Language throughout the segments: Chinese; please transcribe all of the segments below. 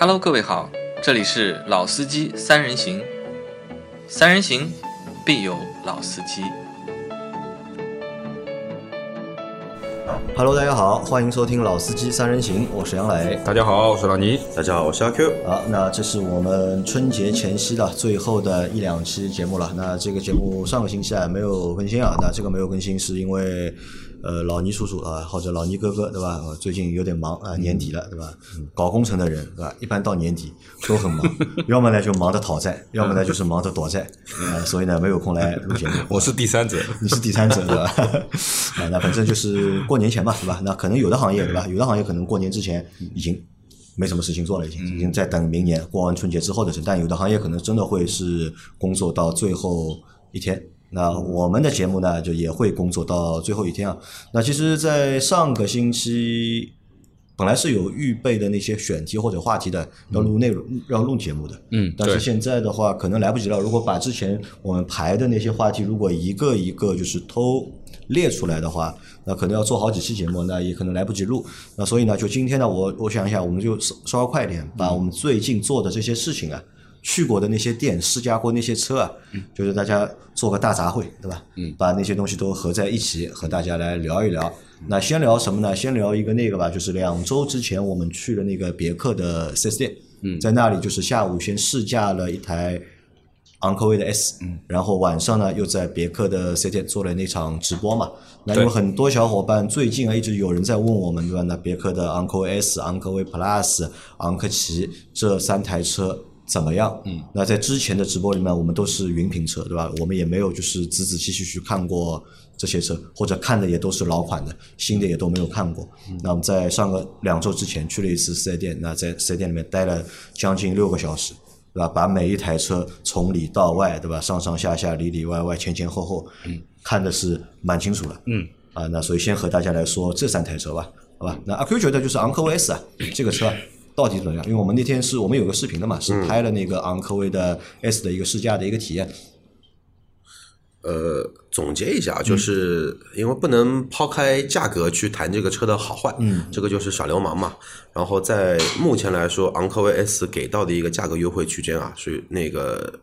Hello，各位好，这里是老司机三人行，三人行必有老司机。Hello，大家好，欢迎收听《老司机三人行》，我是杨磊。大家好，我是老倪。大家好，我是阿 Q。好，那这是我们春节前夕的最后的一两期节目了。那这个节目上个星期啊没有更新啊，那这个没有更新是因为呃老倪叔叔啊或者老倪哥哥对吧？呃最近有点忙啊，年底了对吧？搞工程的人对吧？一般到年底都很忙，要么呢就忙着讨债，要么呢就是忙着躲债，呃，所以呢没有空来录节目。我是第三者，你是第三者对吧？啊，那反正就是过年前吧，对吧？那可能有的行业对吧？有的行业可能过年之前已经没什么事情做了，已经已经在等明年过完春节之后的事。但有的行业可能真的会是工作到最后一天。那我们的节目呢，就也会工作到最后一天啊。那其实，在上个星期。本来是有预备的那些选题或者话题的，要录内容、要录节目的，嗯对但是现在的话可能来不及了。如果把之前我们排的那些话题，如果一个一个就是偷列出来的话，那可能要做好几期节目，那也可能来不及录。那所以呢，就今天呢，我我想一下，我们就稍稍微快一点，把我们最近做的这些事情啊。去过的那些店，试驾过那些车啊，就是大家做个大杂烩，对吧？嗯，把那些东西都合在一起，和大家来聊一聊。那先聊什么呢？先聊一个那个吧，就是两周之前我们去了那个别克的 4S 店，嗯，在那里就是下午先试驾了一台昂科威的 S，嗯，然后晚上呢又在别克的 4S 店做了那场直播嘛。那有对很多小伙伴最近啊一直有人在问我们，对吧？那别克的昂科威 S、昂科威 Plus、昂科旗这三台车。怎么样？嗯，那在之前的直播里面，我们都是云评车，对吧？我们也没有就是仔仔细细去看过这些车，或者看的也都是老款的，新的也都没有看过。那我们在上个两周之前去了一次四 S 店，那在四 S 店里面待了将近六个小时，对吧？把每一台车从里到外，对吧？上上下下、里里外外、前前后后，嗯，看的是蛮清楚的。嗯，啊，那所以先和大家来说这三台车吧，好吧？那阿 Q 觉得就是昂科威 S 啊，这个车啊到底怎么样？因为我们那天是我们有个视频的嘛，是拍了那个昂科威的 S 的一个试驾的一个体验。呃，总结一下，就是因为不能抛开价格去谈这个车的好坏，嗯，这个就是耍流氓嘛。然后在目前来说，昂科威 S 给到的一个价格优惠区间啊，是那个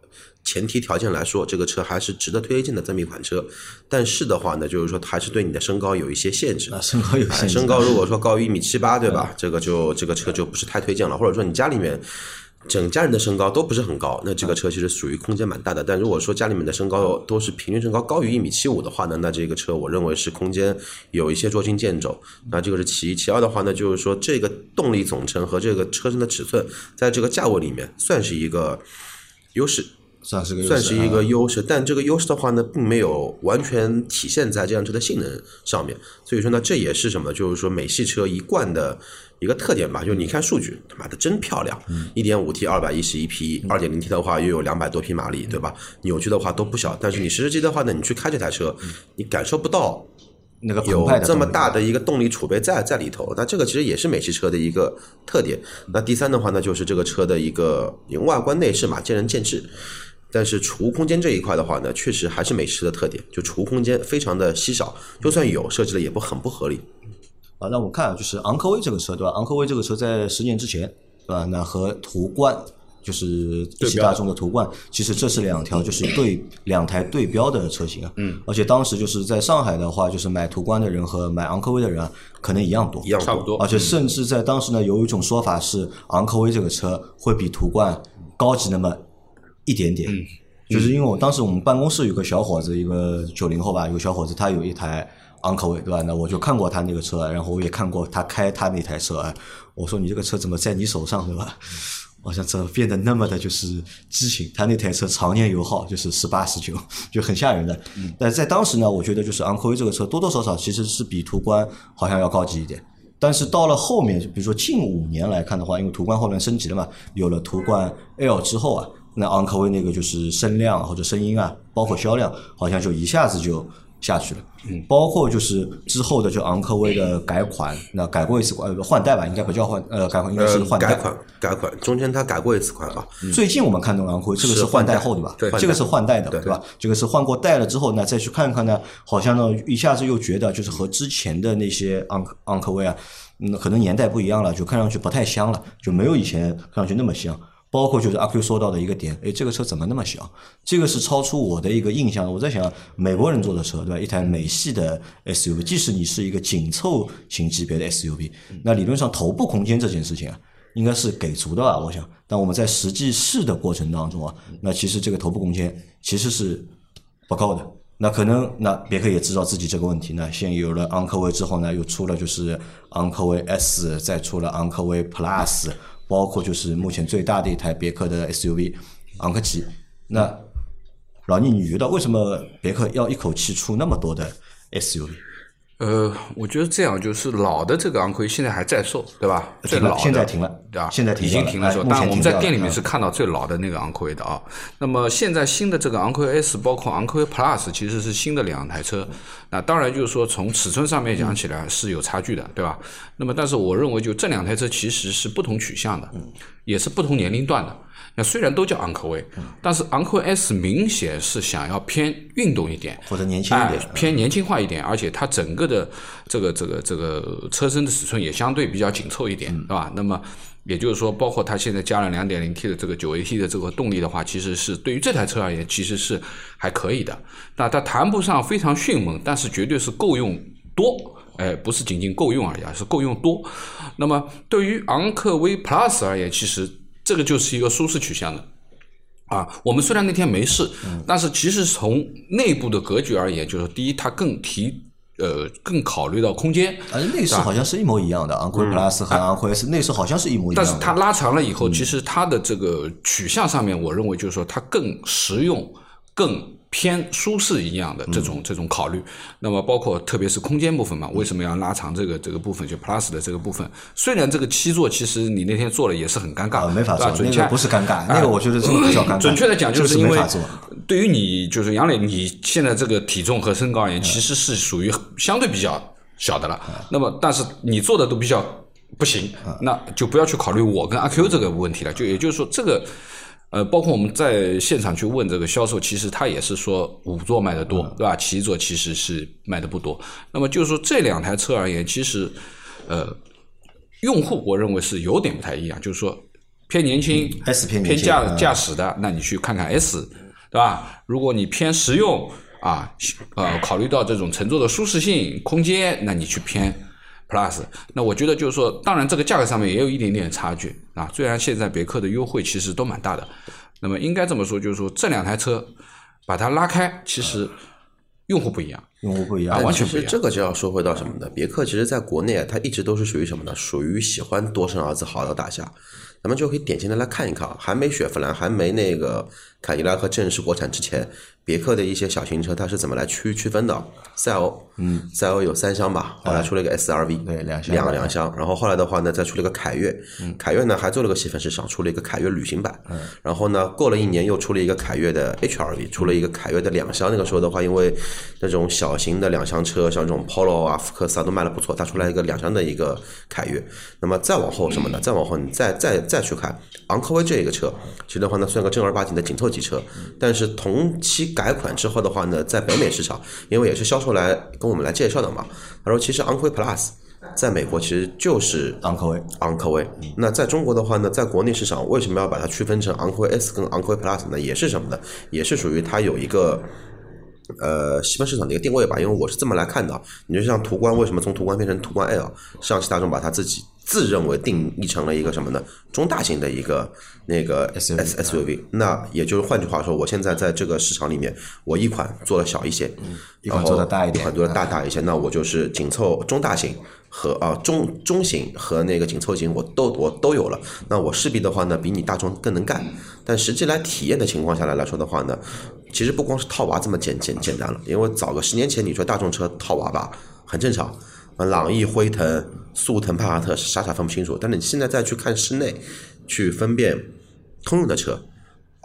前提条件来说，这个车还是值得推荐的这么一款车。但是的话呢，就是说它还是对你的身高有一些限制啊，身高有哎限制，身高如果说高于一米七八，对吧？这个就这个车就不是太推荐了，或者说你家里面。整家人的身高都不是很高，那这个车其实属于空间蛮大的。但如果说家里面的身高都是平均身高高于一米七五的话呢，那这个车我认为是空间有一些捉襟见肘。那这个是其一，其二的话呢，就是说这个动力总成和这个车身的尺寸，在这个价位里面算是一个优势。算是个优势算是一个啊优势，但这个优势的话呢，并没有完全体现在这辆车的性能上面。所以说呢，这也是什么？就是说美系车一贯的一个特点吧。就是你看数据，他妈的真漂亮，一点五 T 二百一十一匹，二点零 T 的话又有两百多匹马力，对吧？扭矩的话都不小。但是你实际的话呢，你去开这台车，你感受不到那个有这么大的一个动力储备在在里头，那这个其实也是美系车的一个特点。那第三的话呢，就是这个车的一个外观内饰嘛，见仁见智。但是储物空间这一块的话呢，确实还是美式的特点，就储物空间非常的稀少，就算有，设置的也不很不合理。啊，那我们看啊，就是昂科威这个车，对吧？昂科威这个车在十年之前，对吧？那和途观就是一汽大众的途观，其实这是两条就是对两台对标的车型啊。嗯。而且当时就是在上海的话，就是买途观的人和买昂科威的人啊，可能一样多，一样差不多而且甚至在当时呢，有一种说法是昂科威这个车会比途观高级那么一点点。嗯就是因为我当时我们办公室有个小伙子，一个九零后吧，有个小伙子，他有一台昂科威，对吧？那我就看过他那个车，然后我也看过他开他那台车。哎，我说你这个车怎么在你手上，对吧？好像怎么变得那么的就是激情？他那台车常年油耗就是十八十九，就很吓人的。但在当时呢，我觉得就是昂科威这个车多多少少其实是比途观好像要高级一点。但是到了后面，比如说近五年来看的话，因为途观后面升级了嘛，有了途观 L 之后啊，那昂科威那个就是声量或者声音啊，包括销量，好像就一下子就下去了。嗯，包括就是之后的就昂科威的改款，那改过一次款呃换代吧，应该不叫换呃改款，应该是呃换代。改款改款，中间它改过一次款吧？最近我们看到的昂科威，这个是换代后的吧？对这个是换代的，对对吧？这个是换过代了之后呢，再去看看呢，好像呢一下子又觉得就是和之前的那些昂科昂科威啊，嗯，可能年代不一样了，就看上去不太香了，就没有以前看上去那么香。包括就是阿 Q 说到的一个点，诶，这个车怎么那么小？这个是超出我的一个印象。我在想，美国人做的车，对吧？一台美系的 SUV，即使你是一个紧凑型级别的 SUV，那理论上头部空间这件事情啊，应该是给足的吧？我想，但我们在实际试的过程当中啊，那其实这个头部空间其实是不够的。那可能那别克也知道自己这个问题呢，现有了昂科威之后呢，又出了就是昂科威 S，再出了昂科威 Plus，包括就是目前最大的一台别克的 SUV 昂科旗。那老倪，你觉得为什么别克要一口气出那么多的 SUV？呃，我觉得这样就是老的这个昂科威现在还在售，对吧？最老的现在停了对吧？现在停已经停了但我们在店里面嗯是看到最老的那个昂科威的啊。那么现在新的这个昂科威 S，包括昂科威 Plus，其实是新的两台车。那当然就是说从尺寸上面讲起来是有差距的，对吧？那么但是我认为就这两台车其实是不同取向的，也是不同年龄段的。那虽然都叫昂科威，但是昂科威 S 明显是想要偏运动一点，或者年轻一点哎偏年轻化一点，而且它整个的这个这个这个车身的尺寸也相对比较紧凑一点，嗯是吧？那么也就是说，包括它现在加了 2.0T 的这个 9AT 的这个动力的话，其实是对于这台车而言，其实是还可以的。那它谈不上非常迅猛，但是绝对是够用多。哎，不是仅仅够用而已，而是够用多。那么对于昂科威 Plus 而言，其实这个就是一个舒适取向的。啊，我们虽然那天没事，但是其实从内部的格局而言，就是第一，它更提呃更考虑到空间，而且内饰好像是一模一样的，昂科威 Plus 和昂科威 S 内饰好像是一模一样。但是它拉长了以后，其实它的这个取向上面，我认为就是说它更实用、更偏舒适一样的这种这种考虑。那么包括特别是空间部分嘛，为什么要拉长这个这个部分，就 Plus 的这个部分？虽然这个七座其实你那天做了也是很尴尬，啊，没法做对吧，准确那个不是尴尬，那个我觉得这个比较尴尬。准确的讲，就是因为。对于你就是杨磊，你现在这个体重和身高而言，其实是属于相对比较小的了。那么，但是你做的都比较不行，那就不要去考虑我跟阿 Q 这个问题了。就也就是说，这个呃，包括我们在现场去问这个销售，其实他也是说五座卖的多，对吧？七座其实是卖的不多。那么就是说这两台车而言，其实呃，用户我认为是有点不太一样，就是说偏年轻、S 偏偏驾嗯驾驶的，那你去看看 S，对吧？如果你偏实用啊，呃，考虑到这种乘坐的舒适性、空间，那你去偏 Plus。那我觉得就是说，当然这个价格上面也有一点点差距啊。虽然现在别克的优惠其实都蛮大的，那么应该这么说，就是说这两台车把它拉开，其实用户不一样。用户不一样啊，完全不一样这个就要说回到什么呢？别克其实在国内啊，它一直都是属于什么呢？属于喜欢多生儿子好到大夏。咱们就可以典型的来看一看啊，还没雪佛兰，还没那个凯迪拉克正式国产之前，别克的一些小型车它是怎么来区区分的？赛欧，嗯，赛欧有三厢吧，后来出了一个 SRV，对两厢。两两厢，然后后来的话呢，再出了一个凯越，凯越呢还做了个细分市场，出了一个凯越旅行版，然后呢过了一年又出了一个凯越的 HRV，出了一个凯越的两厢，那个时候的话，因为那种小型的两厢车，像这种 Polo 啊、福克斯啊都卖的不错，它出来一个两厢的一个凯越。那么再往后什么呢？再往后你再再再去看昂科威这一个车，其实的话呢算个正儿八经的紧凑级车，但是同期改款之后的话呢，在北美市场，因为也是销售来跟我们来介绍的嘛，他说其实昂科威 Plus 在美国其实就是昂科威，昂科威。那在中国的话呢，在国内市场为什么要把它区分成昂科威 S 跟昂科威 Plus 呢？也是什么呢？也是属于它有一个。呃，细分市场的一个定位吧，因为我是这么来看的。你就像途观，为什么从途观变成途观 L？上汽大众把它自己自认为定义成了一个什么呢？中大型的一个那个 S SUV S SUV。那也就是换句话说，我现在在这个市场里面，我一款做的小一些，一款做的大一点一款做的大大一些，那我就是紧凑中大型和啊中中型和那个紧凑型我都我都有了，那我势必的话呢，比你大众更能干。但实际来体验的情况下来来说的话呢，其实不光是套娃这么简简简单了，因为早个十年前你说大众车套娃吧，很正常。朗逸、辉腾、速腾、帕萨特傻傻分不清楚，但是你现在再去看室内，去分辨通用的车，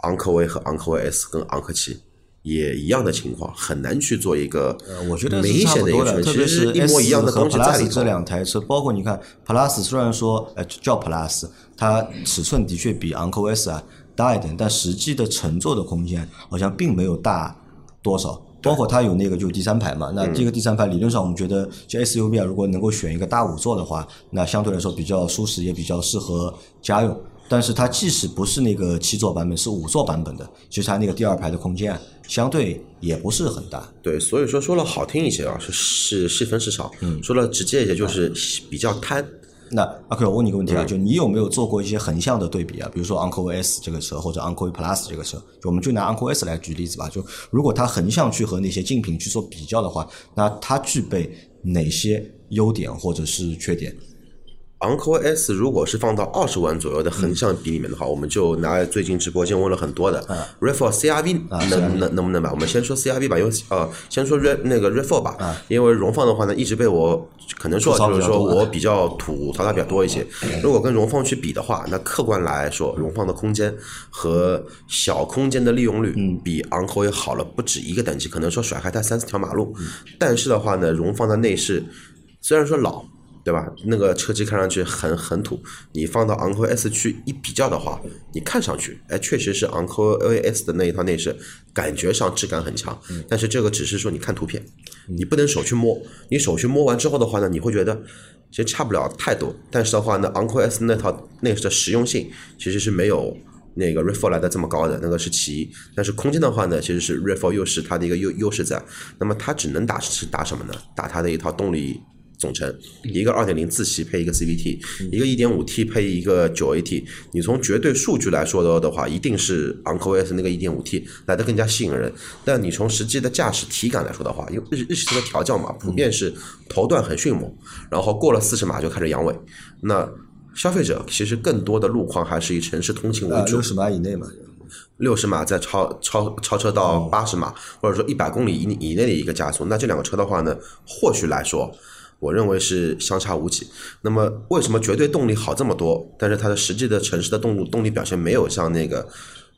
昂科威和昂科威 S 跟昂科旗，也一样的情况，很难去做一个呃，我觉得明是差不多的，显的一个区分。特别其实一模一样的和东西在里 Plus 这。两台车，包括你看 Plus 虽然说呃叫 Plus，它尺寸的确比 Uncle S 啊大一点，但实际的乘坐的空间好像并没有大多少。包括它有那个就第三排嘛，那这个第三排理论上我们觉得，就 SUV 啊，如果能够选一个大五座的话，那相对来说比较舒适，也比较适合家用。但是它即使不是那个七座版本，是五座版本的，其实它那个第二排的空间啊，相对也不是很大。对，所以说说了好听一些啊，是是细分市场；嗯说了直接一些，就是比较贪。那阿 Q，我问你个问题啊，就你有没有做过一些横向的对比啊？比如说 Uncle S 这个车或者 Uncle Plus 这个车，就我们就拿 Uncle S 来举例子吧。就如果它横向去和那些竞品去做比较的话，那它具备哪些优点或者是缺点？Uncle S 如果是放到二十万左右的横向比里面的话，我们就拿最近直播间问了很多的 RAV4 CRV 能能能不能买？我们先说 CRV 吧，因为呃，先说 R 那个 RAV4 吧，因为荣放的话呢，一直被我可能说就是说我比较吐槽它比较多一些。如果跟荣放去比的话，那客观来说，荣放的空间和小空间的利用率比 Uncle 也好了不止一个等级，可能说甩开它三四条马路。但是的话呢，荣放的内饰虽然说老。对吧？那个车机看上去很很土，你放到昂科 S 去一比较的话，你看上去，哎，确实是昂科 AS 的那一套内饰，感觉上质感很强。但是这个只是说你看图片，你不能手去摸。你手去摸完之后的话呢，你会觉得其实差不了太多。但是的话呢，昂科 S 那套内饰的实用性其实是没有那个 RAV4 来的这么高的，那个是其一。但是空间的话呢，其实是 RAV4 又是它的一个优优势在。那么它只能打是打什么呢？打它的一套动力。总成一个二点零自吸配一个 CVT，一个一点五 T 配一个九 AT。你从绝对数据来说的的话，一定是 Uncle S 那个一点五 T 来的更加吸引人。但你从实际的驾驶体感来说的话，因为日日系车的调教嘛，普遍是头段很迅猛，然后过了四十码就开始阳痿。那消费者其实更多的路况还是以城市通勤为主六，十码以内嘛。六十码再超超超车到八十码，或者说一百公里以以内的一个加速，那这两个车的话呢，或许来说。我认为是相差无几。那么为什么绝对动力好这么多，但是它的实际的城市的动动力表现没有像那个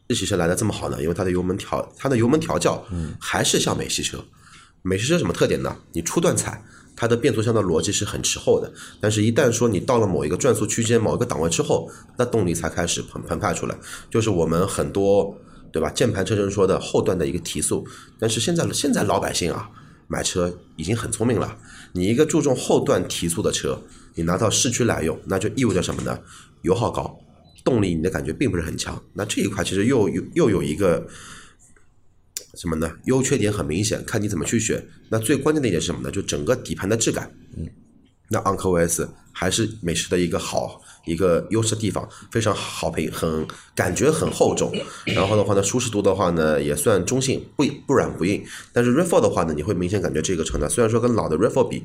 日系车来的这么好呢？因为它的油门调，它的油门调教还是像美系车。美系车什么特点呢？你初段踩，它的变速箱的逻辑是很迟后的，但是一旦说你到了某一个转速区间、某一个档位之后，那动力才开始澎澎湃出来。就是我们很多对吧？键盘车人说的后段的一个提速，但是现在现在老百姓啊。买车已经很聪明了，你一个注重后段提速的车，你拿到市区来用，那就意味着什么呢？油耗高，动力你的感觉并不是很强。那这一块其实又又又有一个什么呢？优缺点很明显，看你怎么去选。那最关键的一点是什么呢？就整个底盘的质感。嗯，那昂科威 S 还是美式的一个好一个优势地方，非常好评，很感觉很厚重。然后的话呢，舒适度的话呢也算中性，不不软不硬。但是 RAV4 的话呢，你会明显感觉这个车呢，虽然说跟老的 RAV4 比，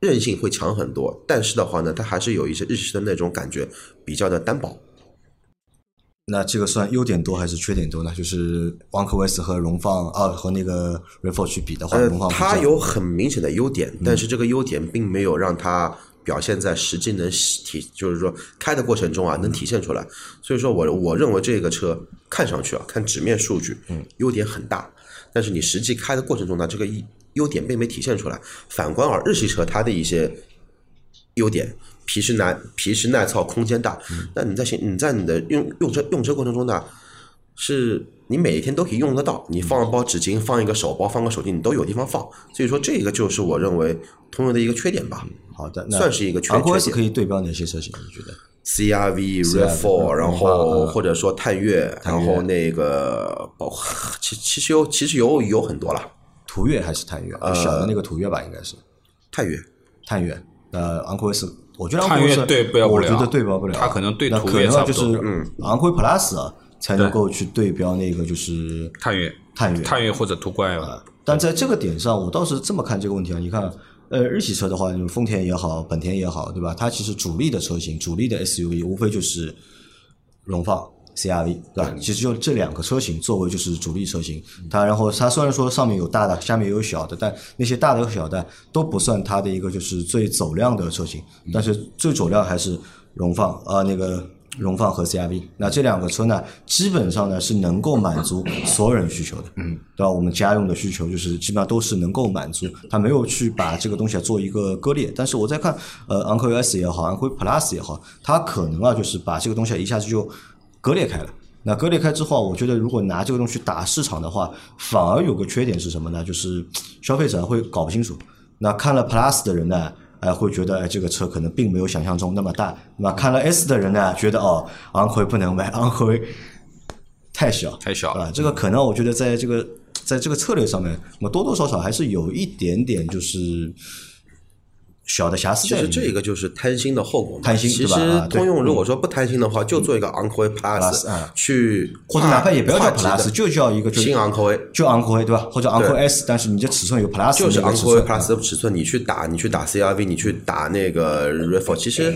韧性会强很多，但是的话呢，它还是有一些日系的那种感觉，比较的单薄。那这个算优点多还是缺点多呢？就是昂科 S 和荣放啊和那个 RAV4 去比的话，呃荣放，它有很明显的优点，但是这个优点并没有让它表现在实际能体，就是说开的过程中啊能体现出来。所以说我我认为这个车看上去啊，看纸面数据，嗯，优点很大，但是你实际开的过程中呢，这个优优点并没体现出来。反观而日系车它的一些优点。皮实耐皮实耐操，空间大。那你在行你在你的用用车用车过程中呢，是你每一天都可以用得到。你放一包纸巾，放一个手包，放个手机，你都有地方放。所以说这个就是我认为通用的一个缺点吧。好的，那算是一个缺昂科可以对标哪些车型？你觉得？CRV、CRV RAV4，然嗯后嗯或者说探岳，然后那个包括其其实有其实有有很多了，途岳还是探岳？呃小的那个途岳吧，应该是探岳。探岳。呃，昂科威是我觉得昂探岳科 S 对标不了我觉得对标不了。它可能对那途岳可能就差不多是嗯，昂科威 Plus 啊才能够去对标那个就是探岳、探岳。探岳或者途观啊，但在这个点上，我倒是这么看这个问题啊。你看，呃，日系车的话，就是丰田也好，本田也好，对吧？它其实主力的车型、主力的 SUV 无非就是荣放、CRV，对吧？其实就这两个车型作为就是主力车型。它然后它虽然说上面有大的，下面也有小的，但那些大的和小的都不算它的一个就是最走量的车型。但是最走量还是荣放啊、那个荣放和 CRV。那这两个车呢，基本上呢是能够满足所有人需求的，嗯，对吧？我们家用的需求就是基本上都是能够满足，它没有去把这个东西啊做一个割裂。但是我在看，呃，昂科威 S 也好，昂科威 Plus 也好，它可能啊就是把这个东西啊一下子就割裂开了。那割裂开之后，我觉得如果拿这个东西打市场的话，反而有个缺点是什么呢？就是消费者会搞不清楚。那看了 Plus 的人呢，哎，会觉得哎这个车可能并没有想象中那么大。那么看了 S 的人呢，觉得哦昂科威不能买，昂科威太小，太小了啊。这个可能我觉得在这个在这个策略上面，那么多多少少还是有一点点就是小的瑕疵其实。这个就是贪心的后果嘛。贪心其实通用如果说不贪心的话，就做一个昂科威啊去或者哪怕也不要叫 Plus，就叫一个新昂科威。就昂科威对吧？或者昂科威 S，但是你这尺寸有 Plus 就是昂科威 Plus 的尺寸，你去打你去打 CRV，你去打那个 r e f o 其实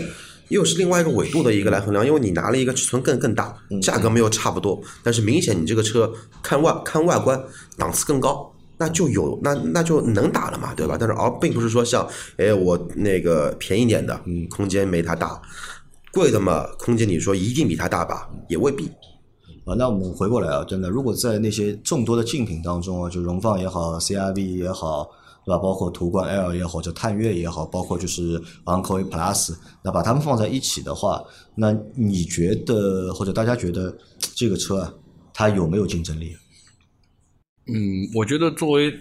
又是另外一个纬度的一个来衡量，因为你拿了一个尺寸更更大，嗯价格没有差不多，但是明显你这个车看外看外观档次更高。那就有那那就能打了嘛，对吧？但是而并不是说像哎我那个便宜点的，嗯空间没它大，贵的嘛空间你说一定比它大吧，也未必。啊，那我们回过来啊，真的，如果在那些众多的竞品当中啊，就荣放也好，CRV 也好，对吧？包括途观 L 也好，或者探岳也好，包括就是昂科威 Plus，那把它们放在一起的话，那你觉得或者大家觉得这个车啊，它有没有竞争力？嗯，我觉得作为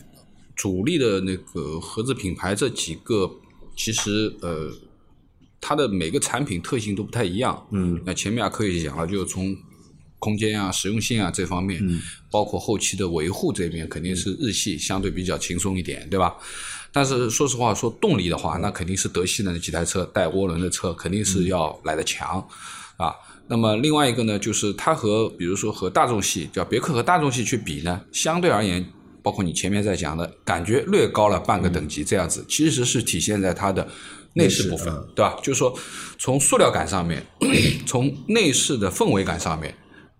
主力的那个合资品牌，这几个其实呃，它的每个产品特性都不太一样。嗯，那前面啊可以讲了，就是从空间啊、实用性啊这方面，嗯，包括后期的维护这边，肯定是日系相对比较轻松一点，对吧？但是说实话，说动力的话，那肯定是德系的那几台车带涡轮的车，肯定是要来的强啊。那么另外一个呢，就是它和比如说和大众系，叫别克和大众系去比呢，相对而言，包括你前面在讲的感觉略高了半个等级这样子，其实是体现在它的内饰部分，对吧？就是说从塑料感上面，从内饰的氛围感上面，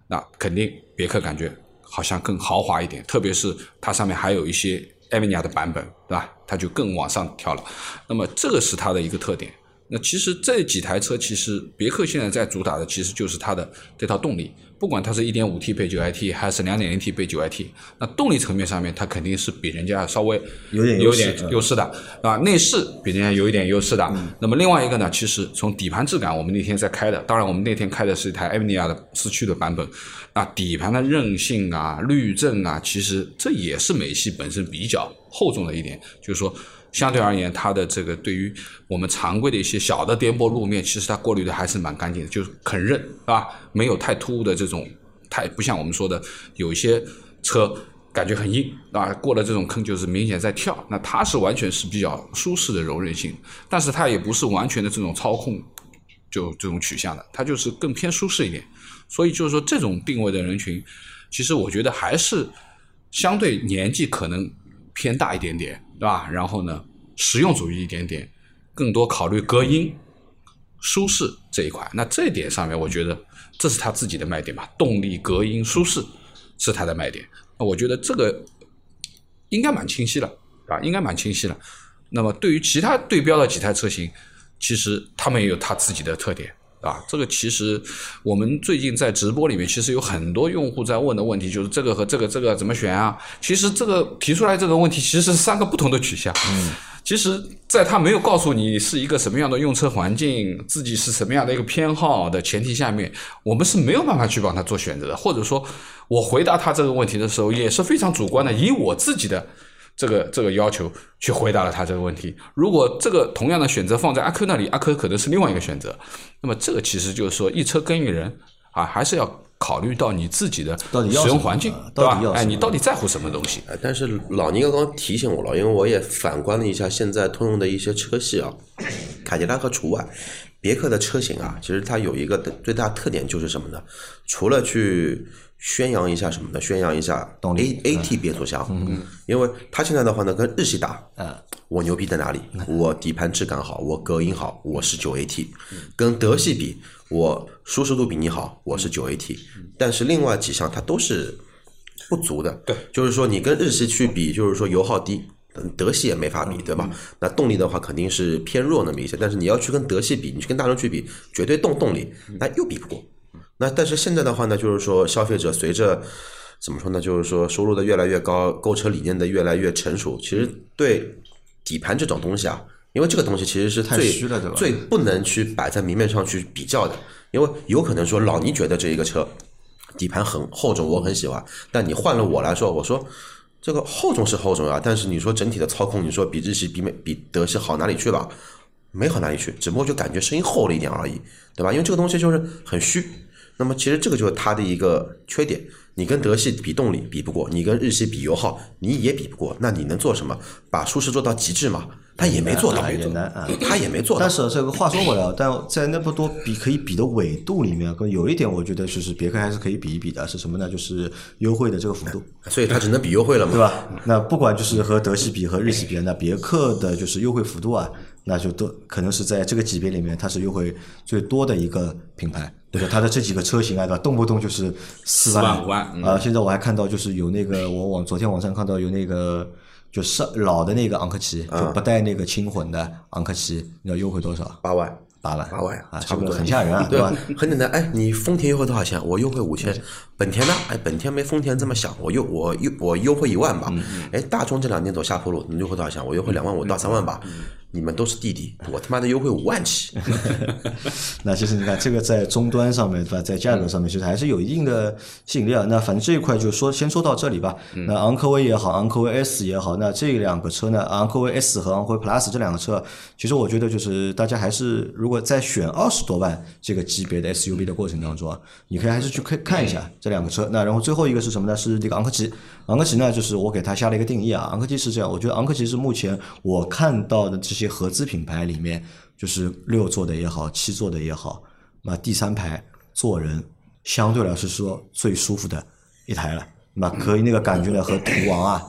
那肯定别克感觉好像更豪华一点，特别是它上面还有一些艾米尼亚的版本，对吧？它就更往上跳了。那么这个是它的一个特点。那其实这几台车，其实别克现在在主打的其实就是它的这套动力，不管它是一点五 T 配九 AT 还是两点零 T 配九 AT，那动力层面上面它肯定是比人家稍微有点有优势嗯点优势的啊，内饰比人家有一点优势的。那么另外一个呢，其实从底盘质感，我们那天在开的，当然我们那天开的是一台艾米尼亚的四驱的版本，那底盘的韧性啊、滤震啊，其实这也是美系本身比较厚重的一点，就是说。相对而言，它的这个对于我们常规的一些小的颠簸路面，其实它过滤的还是蛮干净的，就是肯认，是吧？没有太突兀的这种，太不像我们说的有一些车感觉很硬啊，过了这种坑就是明显在跳。那它是完全是比较舒适的柔韧性，但是它也不是完全的这种操控就这种取向的，它就是更偏舒适一点。所以就是说，这种定位的人群，其实我觉得还是相对年纪可能偏大一点点，对吧？然后呢，实用主义一点点，更多考虑隔音、舒适这一块。那这一点上面，我觉得这是他自己的卖点吧，动力、隔音、舒适是他的卖点。那我觉得这个应该蛮清晰了，啊，应该蛮清晰了。那么对于其他对标的几台车型，其实他们也有他自己的特点。啊，这个其实我们最近在直播里面，其实有很多用户在问的问题，就是这个和这个这个怎么选啊？其实这个提出来这个问题，其实是三个不同的取向。嗯，其实在他没有告诉你是一个什么样的用车环境，自己是什么样的一个偏好的前提下面，我们是没有办法去帮他做选择的。或者说我回答他这个问题的时候，也是非常主观的，以我自己的。这个这个要求去回答了他这个问题。如果这个同样的选择放在阿 Q 那里，阿 Q 可能是另外一个选择。那么这个其实就是说一车耕耘人啊，还是要考虑到你自己的使用环境啊，对吧到底要？什哎，你到底在乎什么东西？呃但是老倪刚刚提醒我了，因为我也反观了一下现在通用的一些车系啊，凯迪拉克除外，别克的车型啊，其实它有一个最大特点就是什么呢？除了去宣扬一下什么呢？宣扬一下 A A T 变速箱，嗯，因为它现在的话呢，跟日系打，嗯，我牛逼在哪里？我底盘质感好，我隔音好，我是九 AT，跟德系比，我舒适度比你好，我是九 AT，但是另外几项它都是不足的。对，就是说你跟日系去比，就是说油耗低，嗯德系也没法比，对吧？那动力的话肯定是偏弱那么一些，但是你要去跟德系比，你去跟大众去比，绝对动动力，那又比不过。那但是现在的话呢，就是说消费者随着怎么说呢，就是说收入的越来越高，购车理念的越来越成熟，其实对底盘这种东西啊，因为这个东西其实是太最虚了对吧最不能去摆在明面上去比较的，因为有可能说老倪觉得这一个车底盘很厚重，我很喜欢，但你换了我来说，我说这个厚重是厚重啊，但是你说整体的操控，你说比日系、比美、比德系好哪里去吧？没好哪里去，只不过就感觉声音厚了一点而已，对吧？因为这个东西就是很虚。那么其实这个就是它的一个缺点，你跟德系比动力比不过，你跟日系比油耗你也比不过，那你能做什么？把舒适做到极致嘛？他也没做到，也难啊他也没做到但。是这个话说回来啊，但在那么多比可以比的纬度里面，有一点我觉得就是别克还是可以比一比的，是什么呢？就是优惠的这个幅度，所以它只能比优惠了嘛，对吧？那不管就是和德系比和日系比，那别克的就是优惠幅度啊，那就都可能是在这个级别里面它是优惠最多的一个品牌。对吧？它的这几个车型啊，对吧？动不动就是四万五万5万嗯啊！现在我还看到就是有那个我往昨天网上看到有那个就是老的那个昂科旗，就不带那个轻混的昂科旗，你知道优惠多少？八万。八万，八万啊，差不多很吓人啊，对吧？？很简单，哎，你丰田优惠多少钱？我优惠五千。本田呢？哎，本田没丰田这么想，我优我优我优惠一万吧。哎，大众这两年走下坡路，你优惠多少钱？我优惠两万五到三万吧。你们都是弟弟，我他妈的优惠五万起。那其实你看，这个在终端上面，对吧？在价格上面，其实还是有一定的吸引力啊。那反正这一块就说先说到这里吧。那昂科威也好，昂科威 S 也好，那这两个车呢，昂科威 S 和昂科威 Plus 这两个车，其实我觉得就是大家还是如果在选二十多万这个级别的 SUV 的过程当中啊，你可以还是去看看一下这两个车。那然后最后一个是什么呢？是这个昂科旗。昂科旗呢，就是我给它下了一个定义啊。昂科旗是这样，我觉得昂科旗是目前我看到的这些合资品牌里面，就是六座的也好，七座的也好，那第三排坐人相对来说是说最舒服的一台了。那可以那个感觉呢和途昂啊，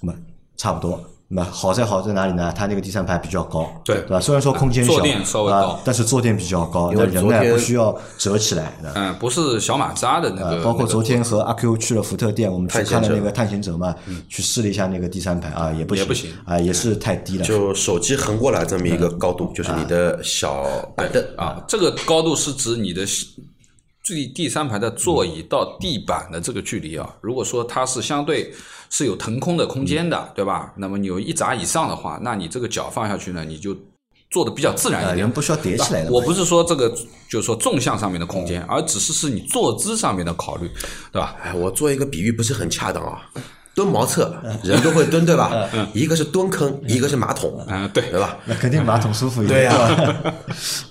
那么差不多。那好在好在哪里呢？它那个第三排比较高，对对吧？虽然说空间小，坐垫稍微高啊，但是坐垫比较高，因那人呢不需要折起来的。嗯，不是小马扎的那呃，个，包括昨天和阿 Q 去了福特店，我们去探看了那个探险者嘛，去试了一下那个第三排啊，也不行，也不行啊，也是太低了。就手机横过来这么一个高度，就是你的小板凳啊，这个高度是指你的最第三排的座椅到地板的这个距离啊。如果说它是相对是有腾空的空间的，对吧？那么你有一拃以上的话，那你这个脚放下去呢，你就做的比较自然啊，一点人。不需要叠起来的。我不是说这个，就是说纵向上面的空间，而只是是你坐姿上面的考虑，对吧？哎，我做一个比喻不是很恰当啊。蹲茅厕，人都会蹲，对吧？一个是蹲坑，一个是马桶，嗯，对，对吧？那肯定马桶舒服一点，对呀吧？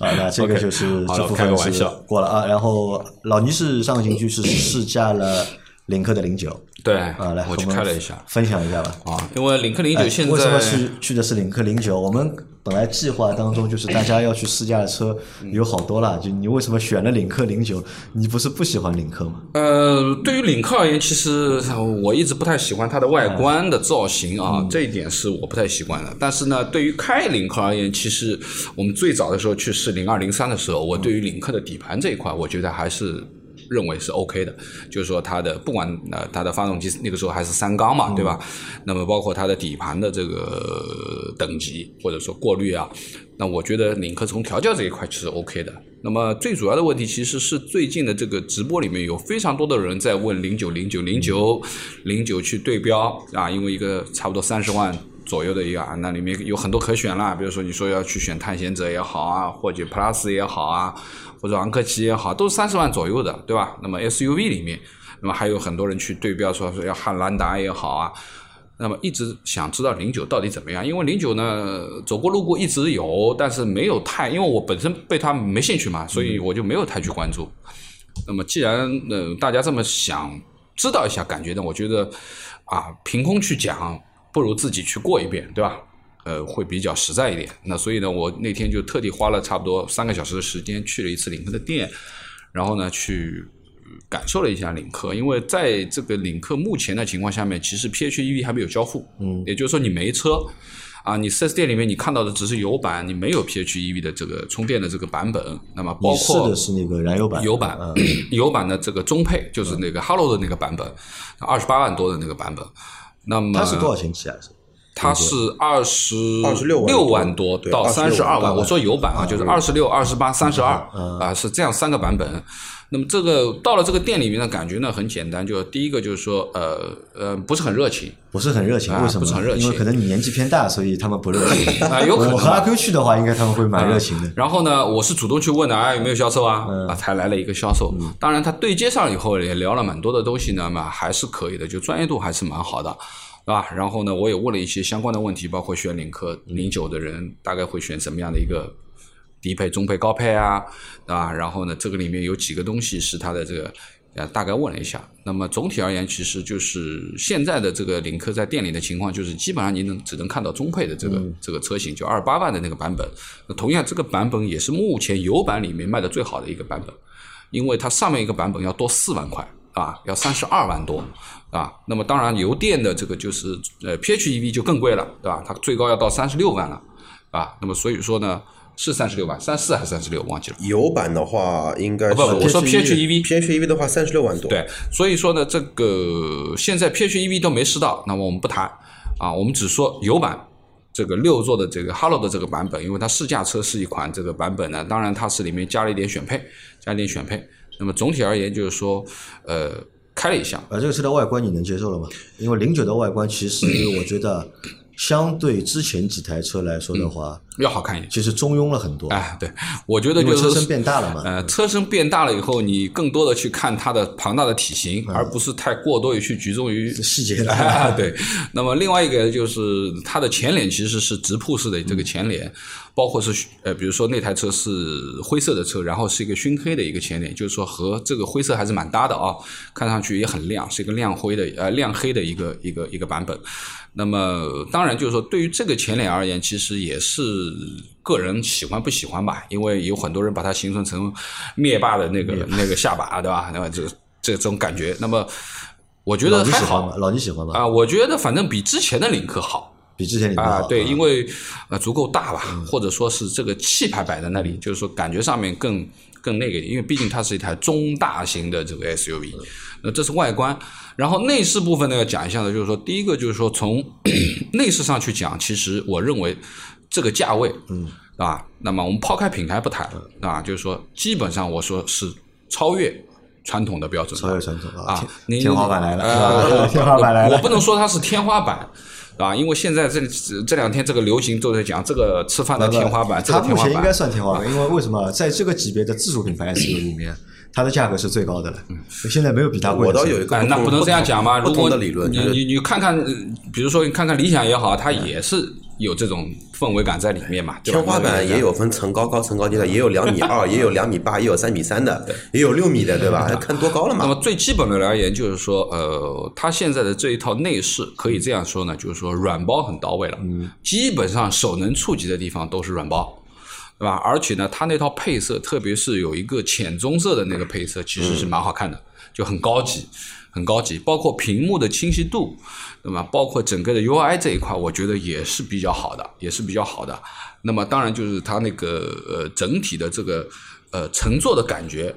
啊，那这个就是好了开个这部分是玩笑过了啊。然后老倪是上个星期是试驾了领克的零九对，啊，来我去开了一下分享一下吧。啊，因为领克零九现在哎为什么去去的是领克零九？我们本来计划当中就是大家要去试驾的车有好多了，就你为什么选了领克零九？你不是不喜欢领克吗？呃，对于领克而言，其实呃我一直不太喜欢它的外观的造型嗯啊，这一点是我不太习惯的。但是呢，对于开领克而言，其实我们最早的时候去试零二零三的时候，我对于领克的底盘这一块，我觉得还是。认为是 OK 的，就是说它的不管呃它的发动机那个时候还是三缸嘛，对吧？那么包括它的底盘的这个等级或者说过滤啊，那我觉得领克从调教这一块是 OK 的。那么最主要的问题其实是最近的这个直播里面有非常多的人在问零九零九零九零九去对标啊，因为一个差不多三十万。左右的一个啊，那里面有很多可选啦，比如说你说要去选探险者也好啊，或者 Plus 也好啊，或者昂科旗也好，都是三十万左右的，对吧？那么 SUV 里面，那么还有很多人去对标说说要汉兰达也好啊，那么一直想知道零九到底怎么样，因为零九呢走过路过一直有，但是没有太，因为我本身对它没兴趣嘛，所以我就没有太去关注。那么既然呃大家这么想知道一下感觉呢，我觉得啊凭空去讲不如自己去过一遍，对吧？呃，会比较实在一点。那所以呢，我那天就特地花了差不多三个小时的时间去了一次领克的店，然后呢去呃感受了一下领克，因为在这个领克目前的情况下面，其实 PHEV 还没有交付，嗯，也就是说你没车。啊，你 4S 店里面你看到的只是油版，你没有 PHEV 的这个充电的这个版本。那么包括的是那个燃油版，油版，油版的这个中配就是那个 Hello 的那个版本，二十八万多的那个版本。那么它是多少钱起啊？它是二十26六万万多到三十二26万。万我说油版啊，就是二十六、二十八、三十二啊，是这样三个版本。那么这个到了这个店里面的感觉呢，很简单，就第一个就是说，呃呃，不是很热情不是很热情，啊为什么？不是很热情因为可能你年纪偏大，所以他们不热情。啊，有可能我和阿吧。Q 去的话，应该他们会蛮热情的。然后呢，我是主动去问的，哎，有没有销售啊？啊，才来了一个销售。当然，他对接上以后也聊了蛮多的东西呢，嘛还是可以的，就专业度还是蛮好的，对吧？然后呢，我也问了一些相关的问题，包括选领克零九的人大概会选什么样的一个低配、中配、高配啊，对吧？然后呢，这个里面有几个东西是它的这个。呃，大概问了一下，那么总体而言，其实就是现在的这个领克在店里的情况，就是基本上你能只能看到中配的这个、这个车型，就二十八万的那个版本。那同样，这个版本也是目前油版里面卖的最好的一个版本，因为它上面一个版本要多四万块啊，要三十二万多啊。那么当然，油电的这个就是呃 PHEV 就更贵了，对吧？它最高要到三十六万了啊。那么所以说呢，是三十六万，三四还是三十六？忘记了。油版的话应该是不不，我说 PHEV。PHEV 的话三十六万多，对，所以说呢，这个现在 PHEV 都没试到，那么我们不谈啊，我们只说油版这个六座的这个 Hello 的这个版本，因为它试驾车是一款这个版本呢，当然它是里面加了一点选配，加了一点选配。那么总体而言就是说，呃，开了一下，呃这个车的外观你能接受了吗？因为零九的外观其实 我觉得相对之前几台车来说的话，要好看一点。其实中庸了很多。哎，对，我觉得就是车身变大了嘛呃，车身变大了以后，你更多的去看它的庞大的体型，而不是太过多于去集中于细节 对。那么另外一个就是它的前脸其实是直瀑式的这个前脸，包括是呃，比如说那台车是灰色的车，然后是一个熏黑的一个前脸，就是说和这个灰色还是蛮搭的啊，看上去也很亮，是一个亮灰的呃亮黑的一个一个一个版本。那么当然就是说，对于这个前脸而言，其实也是个人喜欢不喜欢吧，因为有很多人把它形容成灭霸的那个那个下巴，对吧？那么这这种感觉，那么我觉得还好？老倪喜欢吗？啊，我觉得反正比之前的领克好。比之前啊对，因为足够大吧，或者说是这个气派摆在那里，就是说感觉上面更更那个，因为毕竟它是一台中大型的这个 SUV，那这是外观，然后内饰部分呢要讲一下呢，就是说第一个就是说从 内饰上去讲，其实我认为这个价位，嗯，啊，那么我们抛开品牌不谈啊，就是说基本上我说是超越传统的标准的，超越传统啊，你天花板来了，呃天花板来了。我不能说它是天花板。啊，因为现在这这两天这个流行都在讲这个吃饭的天花板，这它个天花板目前应该算天花板，因为为什么在这个级别的自主品牌 SUV 里面，它的价格是最高的了，嗯现在没有比它贵的。我倒有一个哎，那不能这样讲嘛？不如果同的理论，你你你看看，呃比如说你看看理想也好，它也是有这种氛围感在里面嘛。天花板也有分层高、高层高低的，也有两米二，也有两米八，也有三米三的，也有六米的，对吧？看多高了嘛那么。最基本的而言，就是说，呃，它现在的这一套内饰可以这样说呢，就是说软包很到位了，嗯，基本上手能触及的地方都是软包。对吧？而且呢，它那套配色，特别是有一个浅棕色的那个配色，其实是蛮好看的，就很高级，很高级。包括屏幕的清晰度，那么包括整个的 UI 这一块，我觉得也是比较好的，也是比较好的。那么当然就是它那个呃整体的这个呃乘坐的感觉，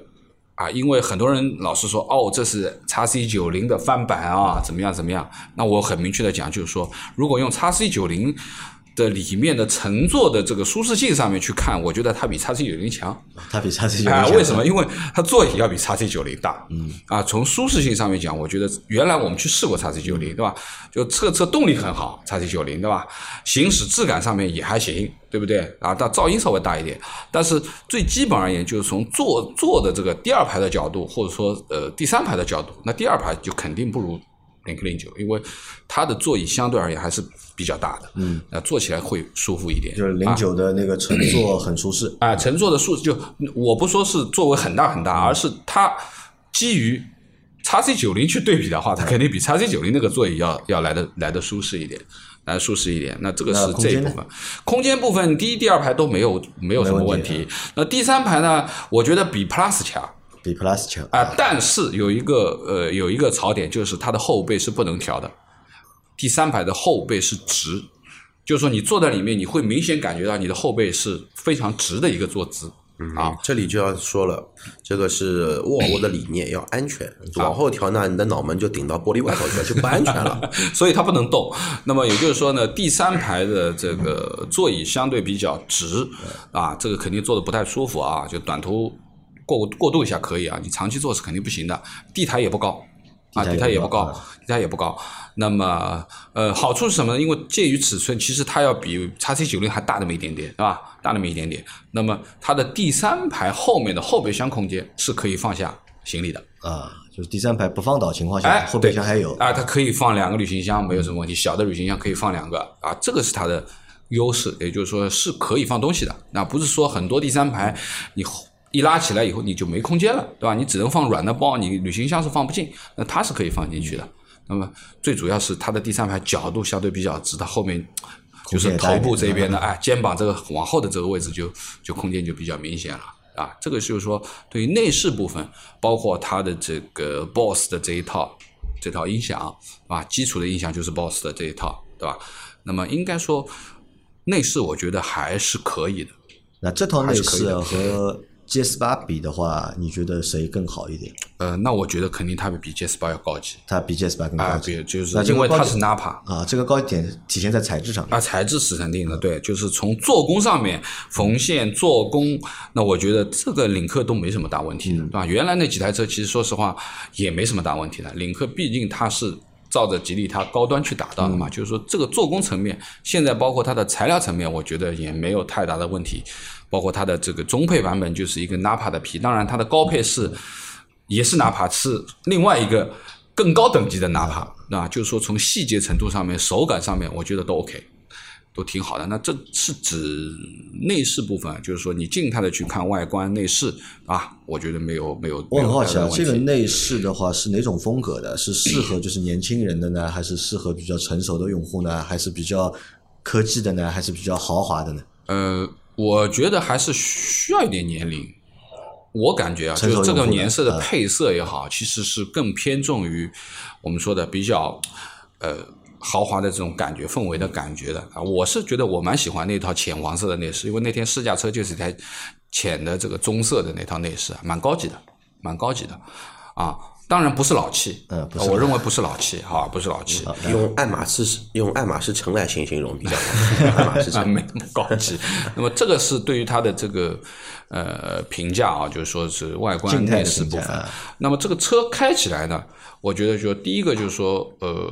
啊，因为很多人老是说哦，这是 x C 九零的翻版啊，怎么样怎么样？那我很明确的讲，就是说，如果用 x C 九零的里面的乘坐的这个舒适性上面去看，我觉得它比叉 C 九零强。它比叉 C 九啊，为什么？因为它座椅要比叉 C 九零大。嗯。啊，从舒适性上面讲，我觉得原来我们去试过叉 C 九零，对吧？就测测动力很好叉 C 九零，对吧？行驶质感上面也还行，对不对？啊，但噪音稍微大一点。但是最基本而言，就是从坐坐的这个第二排的角度，或者说呃第三排的角度，那第二排就肯定不如领克零九，因为它的座椅相对而言还是比较大的。嗯。那坐起来会舒服一点。就是零九的那个乘坐很舒适，啊，乘坐的数就我不说是座位很大很大，而是它基于 x C 九零去对比的话，它肯定比 x C 九零那个座椅要要来的来的舒适一点，来舒适一点。那这个是这一部分，空间部分第一、第二排都没有没有什么问没问题题。那第三排呢，我觉得比 Plus 强。比 Plus 强啊、但是有一个呃有一个槽点，就是它的后背是不能调的。第三排的后背是直，就是说你坐在里面，你会明显感觉到你的后背是非常直的一个坐姿啊，这里就要说了，这个是沃尔沃的理念，要安全。往后调呢，你的脑门就顶到玻璃外头去了，就不安全了。所以它不能动。那么也就是说呢，第三排的这个座椅相对比较直啊，这个肯定坐的不太舒服啊，就短途过过渡一下可以啊，你长期坐是肯定不行的。地台也不高啊，底台也不高，底台也不高。那么呃，好处是什么呢？因为介于尺寸，其实它要比叉 C 九零还大那么一点点，对吧？大那么一点点。那么它的第三排后面的后备箱空间是可以放下行李的。啊，就是第三排不放倒情况下，哎，后备箱还有啊，它可以放两个旅行箱，没有什么问题。小的旅行箱可以放两个啊，这个是它的优势，也就是说是可以放东西的。那不是说很多第三排你一拉起来以后你就没空间了，对吧？你只能放软的包，你旅行箱是放不进，那它是可以放进去的。那么最主要是它的第三排角度相对比较直，它后面就是头部这边的，哎，肩膀这个往后的这个位置就就空间就比较明显了啊。这个就是说对于内饰部分，包括它的这个 BOSS 的这一套这套音响啊，基础的音响就是 BOSS 的这一套，对吧？那么应该说内饰我觉得还是可以的。那这套内饰的 和 GS 八比的话，你觉得谁更好一点？呃，那我觉得肯定它比 GS 八要高级它比 GS 八更啊，高级比就是那因为它是 Napa。啊，这个高点体现在材质上面。啊，材质是肯定的，对，就是从做工上面，缝线、做工，那我觉得这个领克都没什么大问题的，对吧？原来那几台车其实说实话也没什么大问题的，领克毕竟它是照着吉利它高端去打造的嘛，就是说这个做工层面，现在包括它的材料层面，我觉得也没有太大的问题，包括它的这个中配版本就是一个 Napa 的皮，当然它的高配是也是 Napa，是另外一个更高等级的 Napa，那就是说从细节程度上面、手感上面，我觉得都 OK。都挺好的。那这是指内饰部分，就是说你静态的去看外观内饰啊，我觉得没有没有。我很好奇啊，这个内饰的话是哪种风格的？是适合就是年轻人的呢，还是适合比较成熟的用户呢？还是比较科技的呢？还是比较豪华的呢？呃，我觉得还是需要一点年龄。我感觉啊，就是这个颜色的嗯配色也好，其实是更偏重于我们说的比较呃豪华的这种感觉氛围的感觉的啊。我是觉得我蛮喜欢那套浅黄色的内饰，因为那天试驾车就是一台浅的这个棕色的那套内饰，蛮高级的，蛮高级的啊。当然不是老气，嗯不是我认为不是老气，哈，不是老气，用爱马仕用爱马仕城来形容比较好，爱马仕啊，城。没那么高级。那么这个是对于它的这个呃评价啊，就是说是外观内饰部分。那么这个车开起来呢，我觉得就第一个就是说呃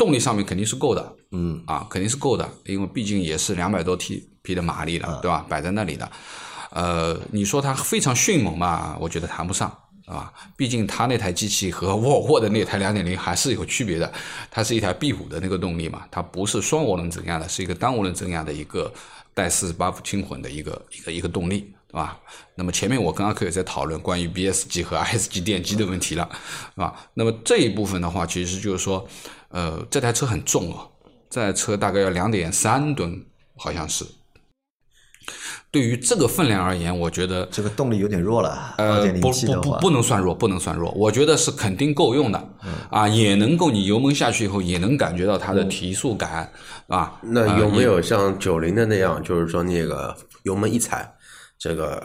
动力上面肯定是够的，嗯啊肯定是够的，因为毕竟也是两百多 T 匹的马力的，对吧？摆在那里的，呃，你说它非常迅猛嘛？我觉得谈不上。啊，毕竟它那台机器和沃尔沃的那台2.0还是有区别的，它是一台 B 五的那个动力嘛，它不是双涡轮增压的，是一个单涡轮增压的一个带四十八伏轻混的一个一个一个动力，对吧？那么前面我跟阿克也在讨论关于 BSG 和 ISG 电机的问题了，是吧？那么这一部分的话，其实就是说，呃，这台车很重哦，这台车大概要两点三吨，好像是。对于这个分量而言，我觉得这个动力有点弱了，呃，不不不不能算弱，不能算弱，我觉得是肯定够用的，嗯啊，也能够你油门下去以后也能感觉到它的提速感，啊，那有没有像九零的那样，就是说那个油门一踩，这个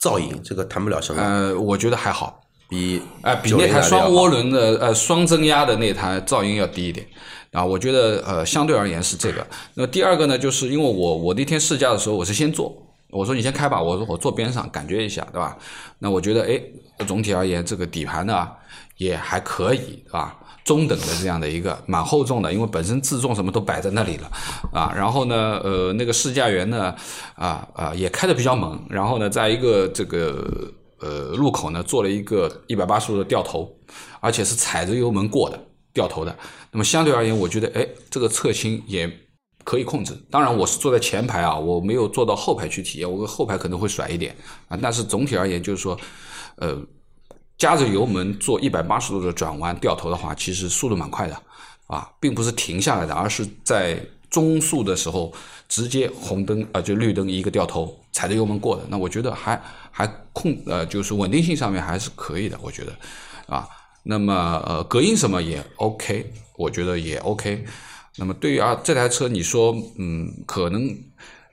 噪音，这个谈不了什么，呃，我觉得还好，比哎、比那台双涡轮的呃双增压的那台噪音要低一点。啊，我觉得呃相对而言是这个。那第二个呢，就是因为我我那天试驾的时候我是先坐，我说你先开吧，我说我坐边上感觉一下，对吧？那我觉得哎，总体而言这个底盘呢也还可以，对吧？中等的这样的一个蛮厚重的，因为本身自重什么都摆在那里了啊。然后呢，呃，那个试驾员呢，啊啊也开的比较猛。然后呢，在一个这个呃路口呢做了一个一百八十度的掉头，而且是踩着油门过的掉头的。那么相对而言，我觉得哎，这个侧倾也可以控制。当然，我是坐在前排啊，我没有坐到后排去体验，我后排可能会甩一点啊。但是总体而言，就是说，呃。加着油门做一百八十度的转弯掉头的话，其实速度蛮快的啊，并不是停下来的，而是在中速的时候直接红灯啊、就绿灯一个掉头，踩着油门过的。那我觉得还还控呃就是稳定性上面还是可以的，我觉得啊。那么呃隔音什么也 OK，我觉得也 OK。那么对于啊这台车，你说嗯可能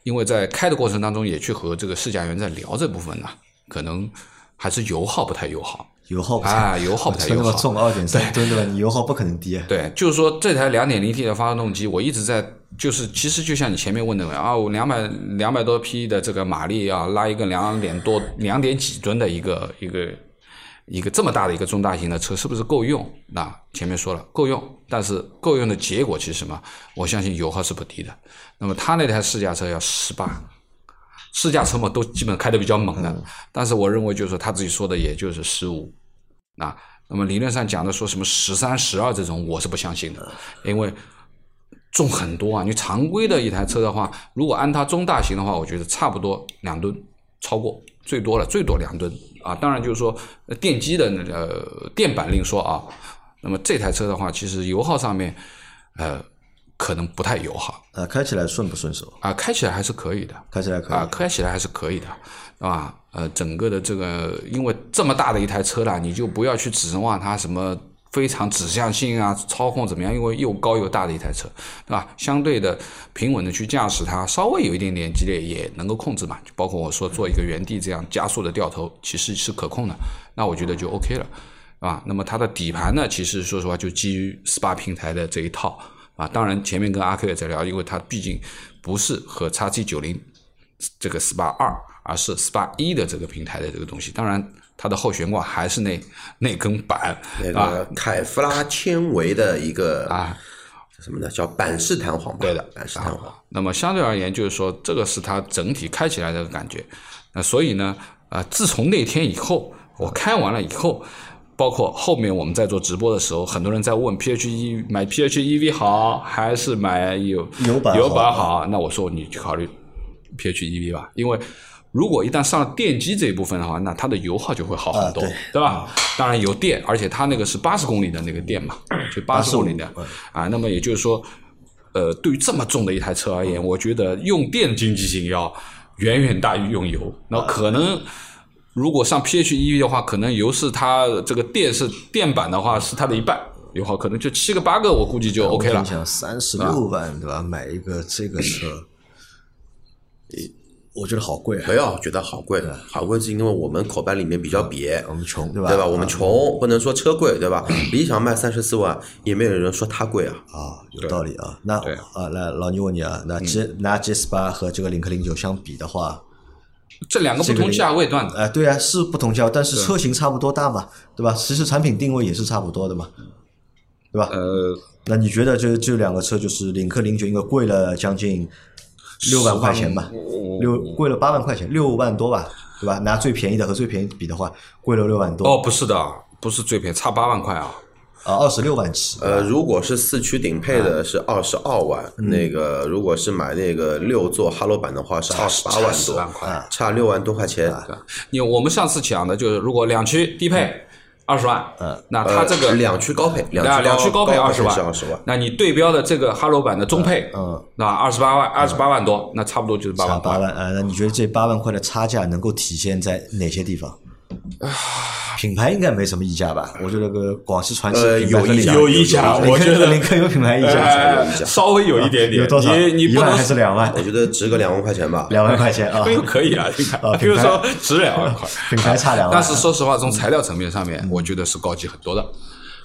因为在开的过程当中也去和这个试驾员在聊这部分呢，可能还是油耗不太友好。油耗不啊，油耗不太车友好。那么重，二点三吨对吧？你油耗不可能低啊。对，就是说这台两点零 T 的发动机，我一直在，就是其实就像你前面问的啊，我两百两百多匹的这个马力啊，拉一个两点多两点几吨的一个一个一个这么大的一个中大型的车，是不是够用？那前面说了够用，但是够用的结果其实什么？我相信油耗是不低的。那么他那台试驾车要十八。试驾车嘛，都基本开的比较猛的，但是我认为就是说他自己说的也就是十五，啊，那么理论上讲的说什么十三、十二这种，我是不相信的，因为重很多啊。你常规的一台车的话，如果按它中大型的话，我觉得差不多两吨，超过最多了，最多两吨啊。当然就是说呃电机的那个电板另说啊。那么这台车的话，其实油耗上面，呃，可能不太友好啊，开起来顺不顺手？啊，开起来还是可以的。开起来可以啊，开起来还是可以的，啊，呃，整个的这个，因为这么大的一台车了，你就不要去指望它什么非常指向性啊、操控怎么样，因为又高又大的一台车，对吧？相对的平稳的去驾驶它，稍微有一点点激烈也能够控制嘛。就包括我说做一个原地这样加速的掉头，其实是可控的，那我觉得就 OK 了，啊，那么它的底盘呢，其实说实话就基于 SPA 平台的这一套。啊，当然前面跟阿 Q 也在聊，因为它毕竟不是和 x G 九零这个 SPA 二，而是 SPA 一的这个平台的这个东西。当然，它的后悬挂还是那那根板那啊个凯夫拉纤维的一个啊，叫什么呢？叫板式弹簧吧？对的板式弹簧。那么相对而言，就是说这个是它整体开起来的感觉。那所以呢，呃，自从那天以后，我开完了以后。包括后面我们在做直播的时候，很多人在问 PHE 买 PHEV 好还是买有油版油好版好？那我说你去考虑 PHEV 吧，因为如果一旦上了电机这一部分的话，那它的油耗就会好很多，啊对吧？当然有电，而且它那个是八十公里的那个电嘛，就八十公里的啊。那么也就是说，呃，对于这么重的一台车而言，我觉得用电经济性要远远大于用油。那可能如果上 PHEV 的话，可能油是它这个电是电板的话是它的一半，油耗可能就七个八个，我估计就 OK 了你。想三十六万对吧？买一个这个车，我觉得好贵啊不。要觉得好贵，好贵是因为我们口袋里面比较瘪，我们穷对吧？对吧？我们啊穷，不能说车贵，对吧？理想卖三十四万，也没有人说它贵啊。啊，有道理啊。那对啊，来老倪问你啊，那 G 拿 G 四八和这个领克零九相比的话，这两个不同价位段的，哎，对啊，是不同价，但是车型差不多大嘛，对吧？其实产品定位也是差不多的嘛，对吧？呃，那你觉得这这两个车就是领克零九应该贵了将近六万块钱吧？六贵了八万块钱，六万多吧，对吧？拿最便宜的和最便宜比的话，贵了六万多，哦，不是的，不是最便宜，差八万块啊。啊，二十六万起。呃，如果是四驱顶配的是二十二万，那个如果是买那个六座哈罗版的话是二十八万多万块，差六万多块钱。因为我们上次讲的就是，如果两驱低配二十万，嗯，那它这个呃两驱高配，两驱两驱高配二二十万，是二十万。那你对标的这个哈罗版的中配，嗯，那二十八万，二十八万多，那差不多就是八万块。八万呃，那你觉得这八万块的差价能够体现在哪些地方？品牌应该没什么溢价吧？我觉得个广汽传祺呃品牌和领克有溢价啊我觉得 林肯有品牌溢价，哎稍微有一点点，有多少？你你不能一万还是两万我？觉得值个两万块钱吧。两万块钱啊，可以啊，你 看啊，比如说值两万块，品牌差两万，但是说实话，从材料层面上面，我觉得是高级很多的，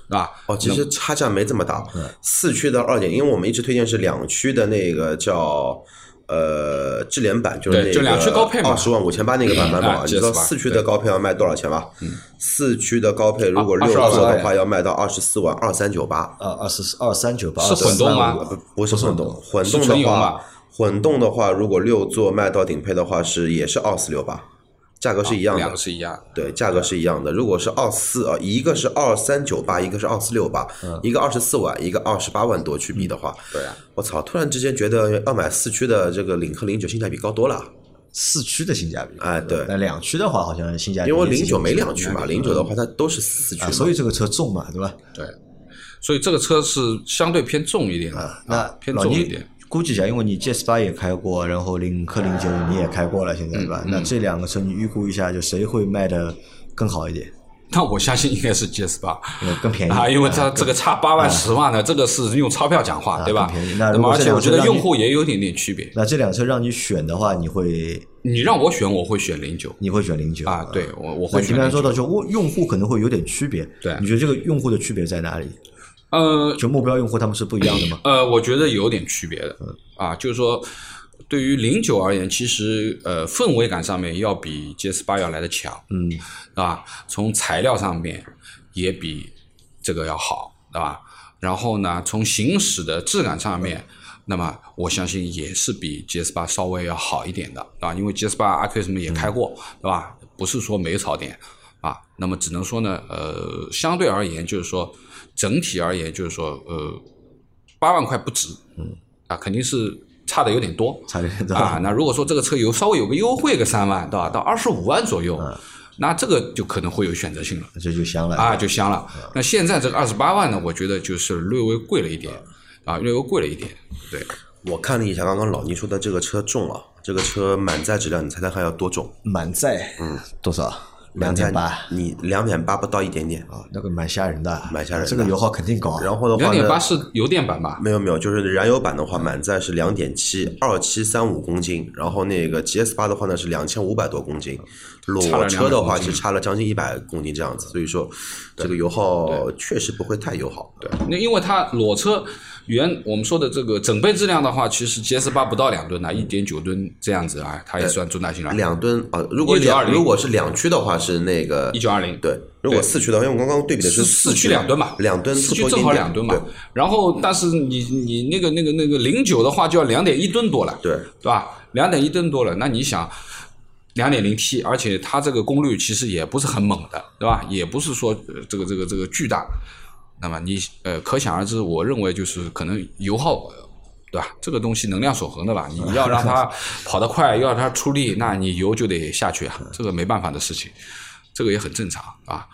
是吧？哦，其实差价没这么大。嗯四驱的二点，因为我们一直推荐是两驱的那个叫呃智联版，就是那个就两驱高配嘛二十万五千八那个版本嘛。啊你知道四驱的高配要卖多少钱吗？四驱的高配如果啊六座的话，要卖到二十四万二三九八。啊，二十二三九八是混动吗不不是混动，混动的话，混动的话，如果六座卖到顶配的话是也是二四六八，价格是一样的两个。是一样的。对，价格是一样的。如果是二四啊，一个是二三九八，一个是二四六八，一个二十四万，一个二十八万多去比的话，对啊，我操！突然之间觉得要买四驱的这个领克零九性价比高多了。四驱的性价比，哎对那两驱的话好像性价比因为零九没两驱嘛，零九的话它都是四驱啊，所以这个车重嘛，对吧？对，所以这个车是相对偏重一点的，那啊偏重一点。估计一下，因为你 GS 八也开过，然后领克零九你也开过了，现在对吧？那这两个车你预估一下，就谁会卖的更好一点？那我相信应该是 GS 八呃更便宜啊，因为它啊这个差八万十万的，这个是用钞票讲话，对吧更便宜？那而且我觉得用户也有点点区别。那这辆车让你选的话，你会你让我选，我会选零九你会选零九啊，对我我会。你刚才说到，就用用户可能会有点区别，对你觉得这个用户的区别在哪里？呃就目标用户他们是不一样的吗？呃，我觉得有点区别的嗯啊，就是说。对于零九而言，其实呃氛围感上面要比 GS 八要来的强，嗯，对吧？从材料上面也比这个要好，对吧？然后呢，从行驶的质感上面，那么我相信也是比 GS 八稍微要好一点的，啊，因为 GS 八阿 Q 什么也开过，对吧？不是说没槽点啊，那么只能说呢，呃，相对而言，就是说整体而言，就是说呃，八万块不值，嗯，啊，肯定是差的有点多，差点多啊。那如果说这个车有稍微有个优惠个三万，对吧？到二十五万左右，那这个就可能会有选择性了。这就香了啊，就香了。那现在这个二十八万呢，我觉得就是略微贵了一点，啊，略微贵了一点。对，我看了一下刚刚老倪说的这个车重啊，这个车满载质量你猜猜看要多重？满载，嗯，多少？两点八。你两点八不到一点点。啊，那个蛮吓人的，蛮吓人的。这个油耗肯定高。然后的话呢两点八，是油电版吧？没有没有，就是燃油版的话，满载是两点七二七三五公斤，然后那个 GS 八的话呢是两千五百多公斤，裸车的200公斤话其实差了将近一百公斤这样子，所以说这个油耗确实不会太友好。对，那因为它裸车原我们说的这个整备质量的话，其实 GS 八不到两吨的，一点九吨这样子啊，它也算中大型了。两吨啊，如果1920两如果是两驱的话是那个一九二零，对，如果四驱的话，因为我刚刚对比的是四驱驱两吨嘛，两吨四驱正好两吨嘛。然后，但是你你那个那个那个零九的话就要两点一吨多了，对对吧？两点一吨多了，那你想，两点零 T，而且它这个功率其实也不是很猛的，对吧？也不是说、呃这个这个这个巨大。那么你呃，可想而知，我认为就是可能油耗。呃对吧？这个东西能量守恒的吧？你要让它 跑得快，要让它出力，那你油就得下去啊，这个没办法的事情，这个也很正常啊。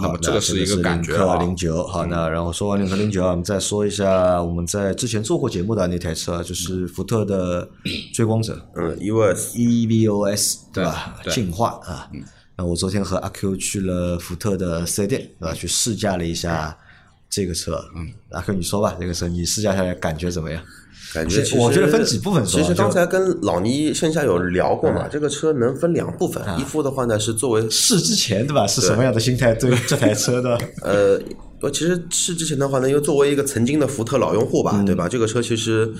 那么这个是一个感觉啊。零九，好，那然后说完领克零九，我们再说一下我们在之前做过节目的那台车，就是福特的追光者嗯，EVS EVOS，对吧？进化啊。那我昨天和阿 Q 去了福特的四 S 店，对吧？去试驾了一下这个车。嗯，阿 Q 你说吧，这个车你试驾下来感觉怎么样？感觉其实我觉得分几部分说其实刚才跟老倪线下有聊过嘛，这个车能分两部分，一副的话呢是作为试之前，对吧？是什么样的心态对这台车的？呃，我其实试之前的话呢，因为作为一个曾经的福特老用户吧，嗯对吧？这个车其实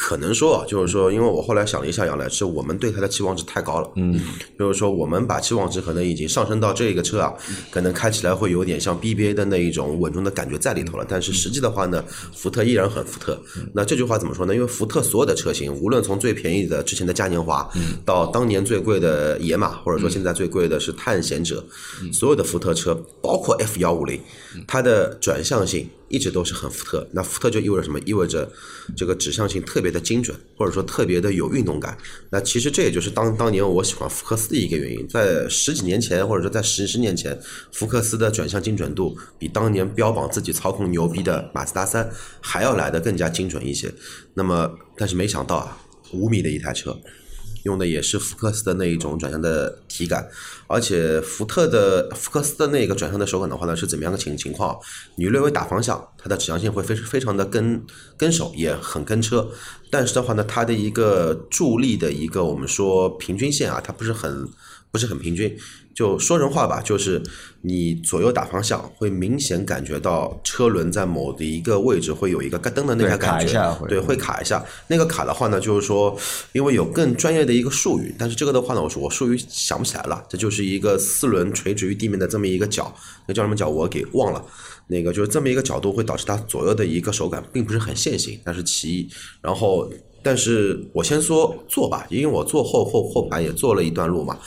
可能说啊，就是说，因为我后来想了一下，杨澜是我们对它的期望值太高了，嗯，就是说我们把期望值可能已经上升到这个车啊，可能开起来会有点像 BBA 的那一种稳重的感觉在里头了。但是实际的话呢，福特依然很福特。那这句话怎么说呢？因为福特所有的车型，无论从最便宜的之前的嘉年华，到当年最贵的野马，或者说现在最贵的是探险者，所有的福特车，包括 F 幺五零，它的转向性一直都是很福特。那福特就意味着什么？意味着这个指向性特别的精准，或者说特别的有运动感。那其实这也就是当当年我喜欢福克斯的一个原因。在十几年前，或者说在十十年前，福克斯的转向精准度比当年标榜自己操控牛逼的马自达三还要来的更加精准一些。那么，但是没想到啊，五米的一台车。用的也是福克斯的那一种转向的体感，而且福特的福克斯的那个转向的手感的话呢，是怎么样的情情况？你略微打方向，它的指向性会非非常的跟跟手，也很跟车。但是的话呢，它的一个助力的一个我们说平均线啊，它不是很不是很平均。就说人话吧，就是你左右打方向，会明显感觉到车轮在某的一个位置会有一个咯噔的那对个感觉，对，会卡一下。那个卡的话呢，就是说，因为有更专业的一个术语，但是这个的话呢，我说我术语想不起来了。这就是一个四轮垂直于地面的这么一个角，那叫什么角我给忘了。那个就是这么一个角度，会导致它左右的一个手感并不是很线性，那是其一。然后，但是我先说坐吧，因为我坐后后后排也坐了一段路嘛。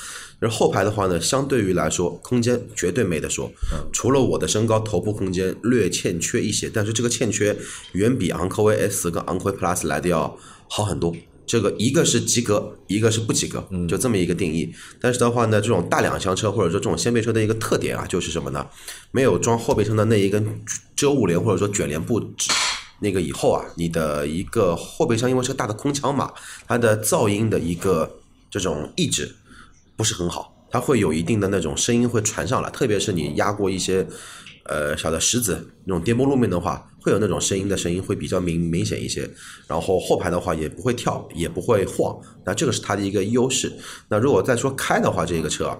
而后排的话呢，相对于来说，空间绝对没得说。除了我的身高，头部空间略欠缺一些，但是这个欠缺远比昂科威 S 跟昂科威 Plus 来的要好很多。这个一个是及格，一个是不及格，就这么一个定义。但是的话呢，这种大两厢车或者说这种掀背车的一个特点啊，就是什么呢？没有装后备箱的那一根遮物帘或者说卷帘布。那个以后啊，你的一个后备箱因为是大的空腔嘛，它的噪音的一个这种抑制不是很好，它会有一定的那种声音会传上来，特别是你压过一些呃小的石子那种颠簸路面的话，会有那种声音的声音会比较明明显一些。然后后排的话也不会跳，也不会晃，那这个是它的一个优势。那如果再说开的话，这个车啊，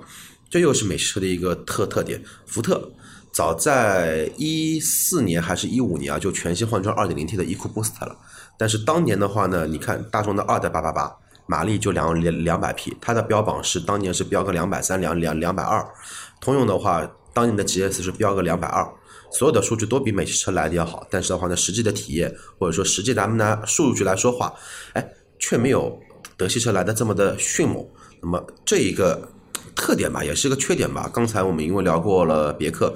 这又是美式车的一个特特点。福特早在一四年还是一五年啊，就全新换装二点零 T 的 EcoBoost 了。但是当年的话呢，你看大众的二代八八八。马力就两两两百匹，它的标榜是当年是标个两百三两两两百二，通用的话，当年的 GS 是标个两百二，所有的数据都比美系车来的要好，但是的话呢，实际的体验或者说实际咱们拿数据来说话，哎，却没有德系车来的这么的迅猛。那么这一个特点吧，也是个缺点吧。刚才我们因为聊过了别克，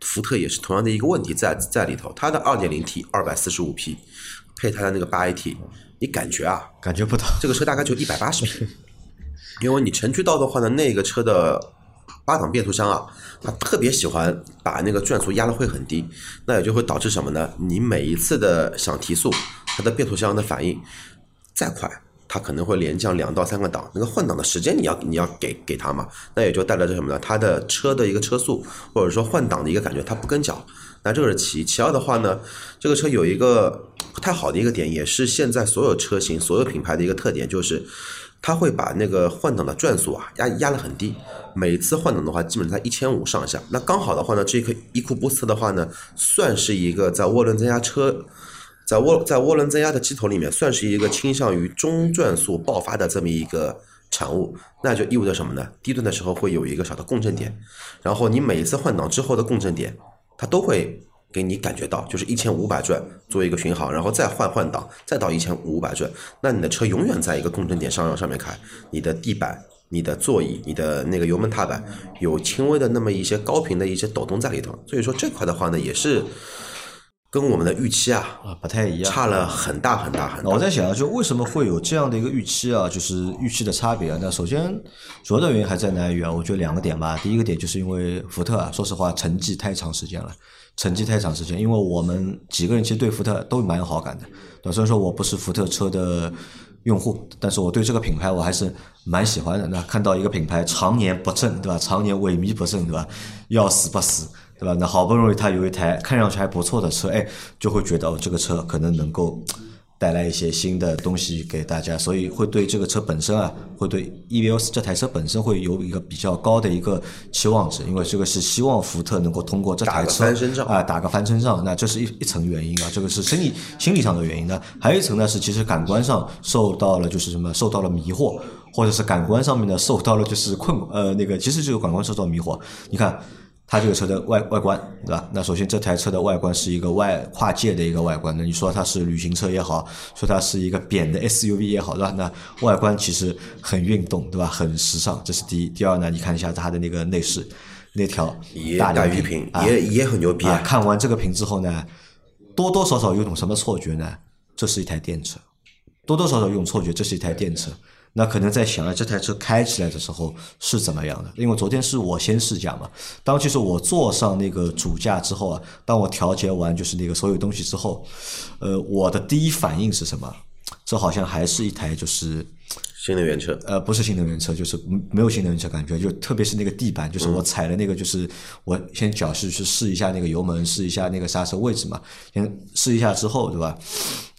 福特也是同样的一个问题在在里头，它的二点零 T 二百四十五匹，配它的那个八 AT。你感觉啊，感觉不到这个车大概就一百八十匹，因为你城区道的话呢，那个车的八档变速箱啊，它特别喜欢把那个转速压的会很低，那也就会导致什么呢？你每一次的想提速，它的变速箱的反应再快，它可能会连降两到三个档，那个换挡的时间你要你要给给它嘛，那也就带来这什么呢？它的车的一个车速或者说换挡的一个感觉，它不跟脚。那这个是其一，其二的话呢，这个车有一个不太好的一个点，也是现在所有车型、所有品牌的一个特点，就是它会把那个换挡的转速啊压压得很低，每次换挡的话基本上在一千五上下。那刚好的话呢，这颗伊库布斯的话呢，算是一个在涡轮增压车，在涡在涡轮增压的机头里面，算是一个倾向于中转速爆发的这么一个产物。那就意味着什么呢？低端的时候会有一个小的共振点，然后你每一次换挡之后的共振点。它都会给你感觉到，就是一千五百转做一个巡航，然后再换换挡，再到一千五百转，那你的车永远在一个共振点上上面开，你的地板、你的座椅、你的那个油门踏板有轻微的那么一些高频的一些抖动在里头，所以说这块的话呢，也是跟我们的预期啊啊不太一样，差了很大很大很大。我在想啊，就为什么会有这样的一个预期啊，就是预期的差别啊？那首先主要的原因还在哪里啊？我觉得两个点吧。第一个点就是因为福特啊，说实话沉寂太长时间了。沉寂太长时间，因为我们几个人其实对福特都蛮有好感的，对虽然说我不是福特车的用户，但是我对这个品牌我还是蛮喜欢的。那看到一个品牌常年不振，对吧？常年萎靡不振，对吧？要死不死，对吧？那好不容易他有一台看上去还不错的车，哎，就会觉得这个车可能能够。带来一些新的东西给大家，所以会对这个车本身啊，会对 EVOS 这台车本身会有一个比较高的一个期望值，因为这个是希望福特能够通过这台车啊打个翻身仗，那这是一一层原因啊，这个是心理心理上的原因呢。还有一层呢是其实感官上受到了就是什么受到了迷惑，或者是感官上面呢受到了就是困呃那个其实就是感官受到迷惑，你看。它这个车的外外观，对吧？那首先这台车的外观是一个外跨界的一个外观。那你说它是旅行车也好，说它是一个扁的 SUV 也好，对吧？那外观其实很运动，对吧？很时尚，这是第一。第二呢，你看一下它的那个内饰，那条大玉屏也也很牛逼啊！看完这个屏之后呢，多多少少有种什么错觉呢？这是一台电车，多多少少有种错觉，这是一台电车。那可能在想啊，这台车开起来的时候是怎么样的？因为昨天是我先试驾嘛，当其实我坐上那个主驾之后啊，当我调节完就是那个所有东西之后，呃，我的第一反应是什么？这好像还是一台就是。新能源车，呃，不是新能源车，就是没有新能源车感觉，就特别是那个地板，就是我踩的那个，就是我先脚是去试一下那个油门，试一下那个刹车位置嘛，先试一下之后，对吧？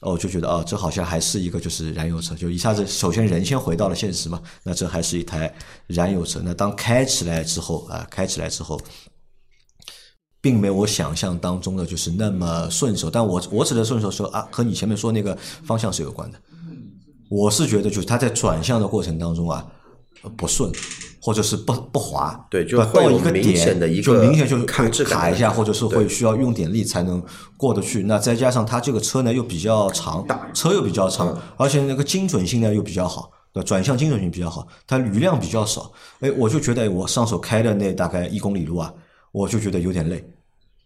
哦，就觉得哦，这好像还是一个就是燃油车，就一下子首先人先回到了现实嘛，那这还是一台燃油车。那当开起来之后啊，开起来之后，并没有我想象当中的就是那么顺手，但我我指的顺手说啊，和你前面说那个方向是有关的。我是觉得，就是它在转向的过程当中啊，不顺，或者是不不滑，对，就到一个点，就明显就卡卡一下，或者是会需要用点力才能过得去。那再加上它这个车呢又比较长，车又比较长，而且那个精准性呢又比较好，对，转向精准性比较好，它余量比较少。哎，我就觉得我上手开的那大概一公里路啊，我就觉得有点累。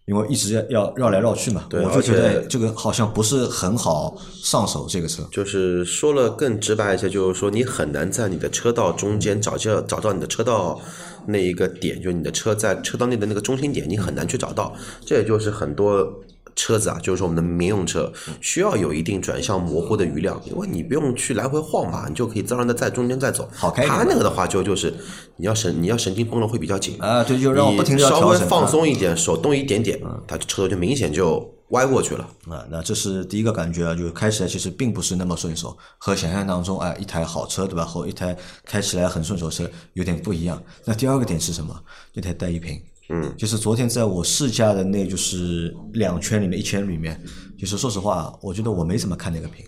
因为一直要绕来绕去嘛，我就觉得这个好像不是很好上手。这个车就是说了更直白一些，就是说你很难在你的车道中间找就找到你的车道那一个点，就是你的车在车道内的那个中心点，你很难去找到。这也就是很多车子啊，就是说我们的民用车，需要有一定转向模糊的余量，因为你不用去来回晃嘛，你就可以自然的在中间再走。好开它那个的话就就是你要神你要神经绷的会比较紧啊对就让我不停地要你稍微放松一点，手动一点点，它车头就明显就歪过去了。啊，那这是第一个感觉啊，就是开起来其实并不是那么顺手，和想象当中哎一台好车对吧，和一台开起来很顺手的车有点不一样。那第二个点是什么？那台带一屏，嗯，就是昨天在我试驾的那就是两圈里面一圈里面，就是说实话，我觉得我没怎么看那个屏，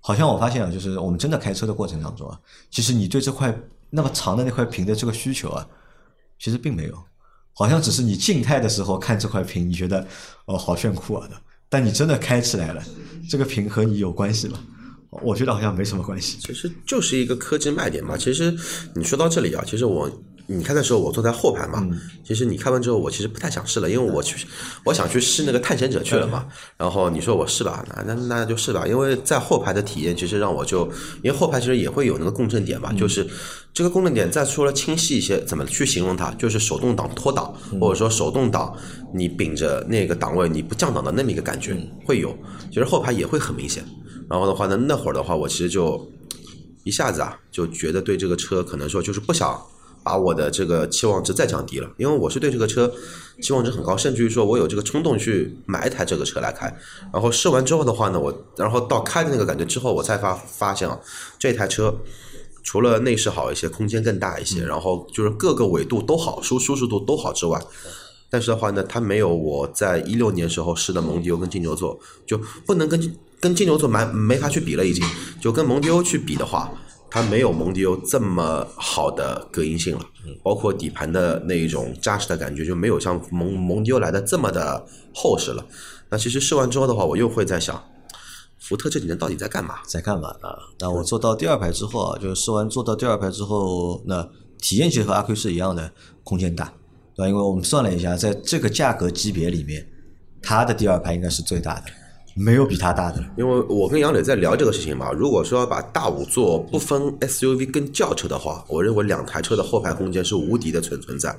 好像我发现啊，就是我们真的开车的过程当中啊，其实你对这块那么长的那块屏的这个需求啊，其实并没有，好像只是你静态的时候看这块屏，你觉得哦好炫酷啊的，但你真的开起来了，这个屏和你有关系吗？我觉得好像没什么关系。其实就是一个科技卖点嘛。其实你说到这里啊，其实我你开的时候我坐在后排嘛，其实你开完之后我其实不太想试了，因为我去我想去试那个探险者去了嘛。然后你说我试吧，那那那就试吧，因为在后排的体验其实让我就，因为后排其实也会有那个共振点嘛，就是这个共振点再说了清晰一些，怎么去形容它？就是手动挡脱档，或者说手动挡你秉着那个档位你不降档的那么一个感觉会有，其实后排也会很明显。然后的话呢，那会儿的话，我其实就一下子啊，就觉得对这个车可能说就是不想把我的这个期望值再降低了，因为我是对这个车期望值很高，甚至于说我有这个冲动去买一台这个车来开。然后试完之后的话呢，我然后到开的那个感觉之后，我才发发现啊，这台车。除了内饰好一些，空间更大一些，然后就是各个纬度都好，舒舒适度都好之外，但是的话呢，它没有我在一六年时候试的蒙迪欧跟金牛座，就不能跟跟金牛座蛮没法去比了，已经就跟蒙迪欧去比的话，它没有蒙迪欧这么好的隔音性了，包括底盘的那一种扎实的感觉就没有像蒙蒙迪欧来的这么的厚实了。那其实试完之后的话，我又会在想，福特这几年到底在干嘛？在干嘛啊？那我坐到第二排之后啊，就试完坐到第二排之后，那体验其实和阿 Q 是一样的，空间大，对吧？因为我们算了一下，在这个价格级别里面，它的第二排应该是最大的，没有比它大的了。因为我跟杨磊在聊这个事情嘛，如果说要把大五座不分 SUV 跟轿车的话，我认为两台车的后排空间是无敌的存存在。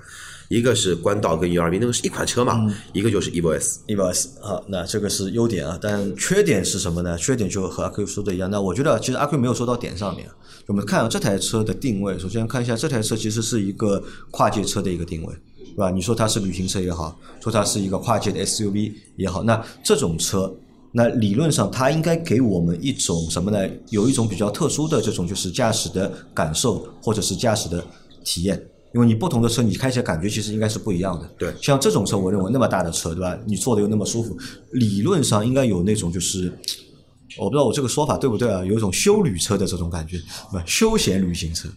一个是官道跟 URV，那个是一款车嘛，一个就是 EVO S。EVOS 啊，那这个是优点啊，但缺点是什么呢？缺点就和阿 Q 说的一样。那我觉得其实阿 Q 没有说到点上面。我们看啊，这台车的定位，首先看一下这台车其实是一个跨界车的一个定位，是吧？你说它是旅行车也好，说它是一个跨界的 SUV 也好，那这种车，那理论上它应该给我们一种什么呢？有一种比较特殊的这种就是驾驶的感受，或者是驾驶的体验。因为你不同的车，你开起来感觉其实应该是不一样的。对像这种车，我认为那么大的车，对吧？你坐的又那么舒服，理论上应该有那种就是，我不知道我这个说法对不对啊？有一种休旅车的这种感觉，不休闲旅行车，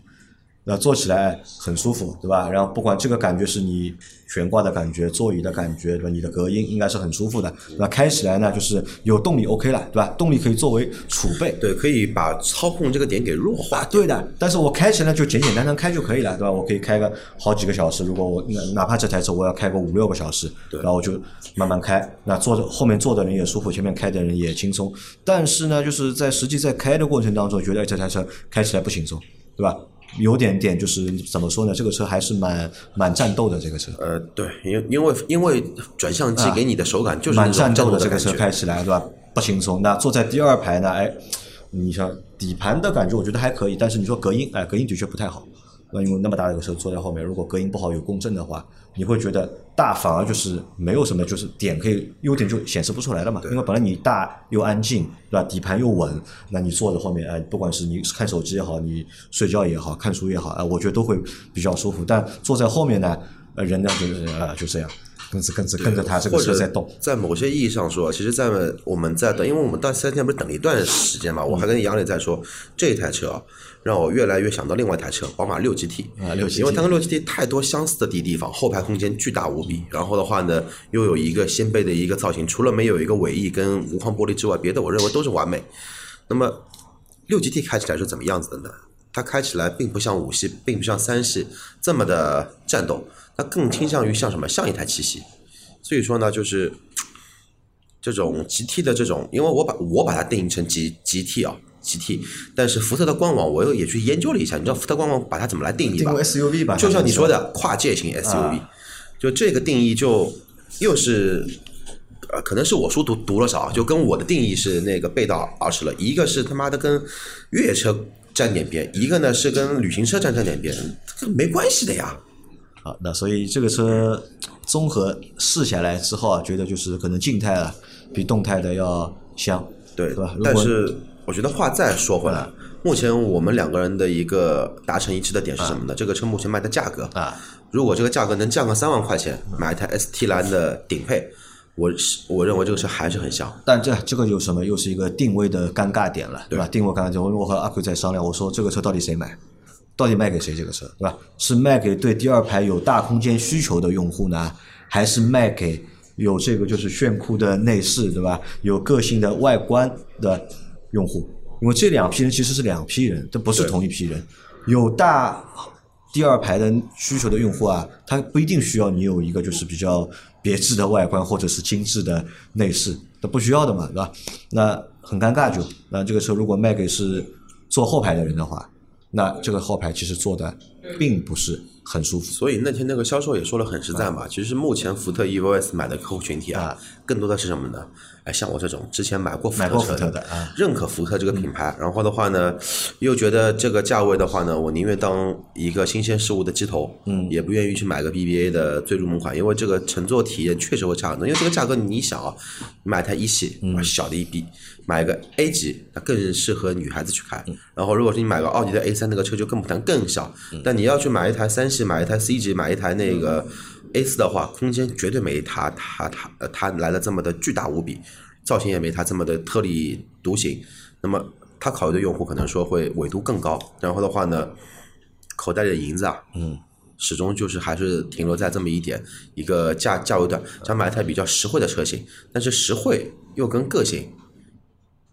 那坐起来很舒服，对吧？然后不管这个感觉是你悬挂的感觉、座椅的感觉，对吧？你的隔音应该是很舒服的，那开起来呢，就是有动力 OK 了，对吧？动力可以作为储备，对，可以把操控这个点给弱化。啊，对的，但是我开起来就简简单单开就可以了，对吧？我可以开个好几个小时，如果我哪哪怕这台车我要开个五六个小时，对然后我就慢慢开，那坐着后面坐的人也舒服，前面开的人也轻松。但是呢，就是在实际在开的过程当中，觉得哎这台车开起来不轻松，对吧？有点点就是怎么说呢？这个车还是蛮蛮战斗的，这个车。呃，对，因因为因为转向机给你的手感就是蛮战斗的这个。车开起来，是吧？不轻松。那坐在第二排呢，哎，你像底盘的感觉，我觉得还可以，但是你说隔音，哎，隔音的确不太好。那因为那么大的一个车坐在后面，如果隔音不好有共振的话，你会觉得大反而就是没有什么就是点可以优点就显示不出来了嘛。因为本来你大又安静，对吧？底盘又稳，那你坐在后面，哎，不管是你看手机也好，你睡觉也好看书也好，哎，我觉得都会比较舒服。但坐在后面呢，呃，人呢就是呃就这样，跟着跟着跟着它这个车在动。在某些意义上说，其实，在我们在等，因为我们到四 S 店不是等了一段时间嘛，我还跟杨磊在说，这台车啊，让我越来越想到另外一台车，宝马六 GT 啊六 GT 因为它跟六 GT 太多相似的地地方，后排空间巨大无比，然后的话呢，又有一个掀背的一个造型，除了没有一个尾翼跟无框玻璃之外，别的我认为都是完美。那么六 GT 开起来是怎么样子的呢？它开起来并不像五系，并不像三系这么的战斗，它更倾向于像什么？像一台七系。所以说呢，就是这种 GT 的这种，因为我把我把它定义成 G GT 啊 GT，但是福特的官网我又也去研究了一下，你知道福特官网把它怎么来定义吧？定 SUV 吧，就像你说的，的跨界型 SUV，、啊就这个定义就又是呃，可能是我书读读了少，就跟我的定义是那个背道而驰了。一个是他妈的跟越野车沾点边，一个呢是跟旅行车沾沾点边，这个没关系的呀。啊，那所以这个车综合试下来之后啊，觉得就是可能静态啊比动态的要香，对，对吧？但是我觉得话再说回来，目前我们两个人的一个达成一致的点是什么呢？这个车目前卖的价格啊，如果这个价格能降个三万块钱，买一台 ST 蓝的顶配，我是我认为这个车还是很香。但这这个有什么？又是一个定位的尴尬点了，对吧？定位尴尬点，我我和阿奎在商量，我说这个车到底谁买？到底卖给谁？这个车，对吧？是卖给对第二排有大空间需求的用户呢，还是卖给有这个就是炫酷的内饰，对吧？有个性的外观的用户？因为这两批人其实是两批人，这不是同一批人。有大第二排的需求的用户啊，他不一定需要你有一个就是比较别致的外观或者是精致的内饰，他不需要的嘛，对吧？那很尴尬就，那这个车如果卖给是坐后排的人的话，那这个号牌其实做的并不是很舒服。所以那天那个销售也说了很实在嘛，其实目前福特 EVO S 买的客户群体啊，更多的是什么呢？哎，像我这种之前买过福特车特的啊，认可福特这个品牌，然后的话呢，又觉得这个价位的话呢，我宁愿当一个新鲜事物的鸡头，嗯，也不愿意去买个 BBA 的最入门款，因为这个乘坐体验确实会差很多。因为这个价格你想啊，买台一系，小的一逼，买个 A 级，那更适合女孩子去开。然后如果是你买个奥迪的 A 三那个车就更不谈，更小。但你要去买一台三系，买一台 C 级，买一台那个 A 四的话，空间绝对没它它它呃它来的这么的巨大无比。造型也没它这么的特立独行。那么它考虑的用户可能说会纬度更高，然后的话呢，口袋里的银子啊，嗯，始终就是还是停留在这么一点一个价价位段，想买一台比较实惠的车型，但是实惠又跟个性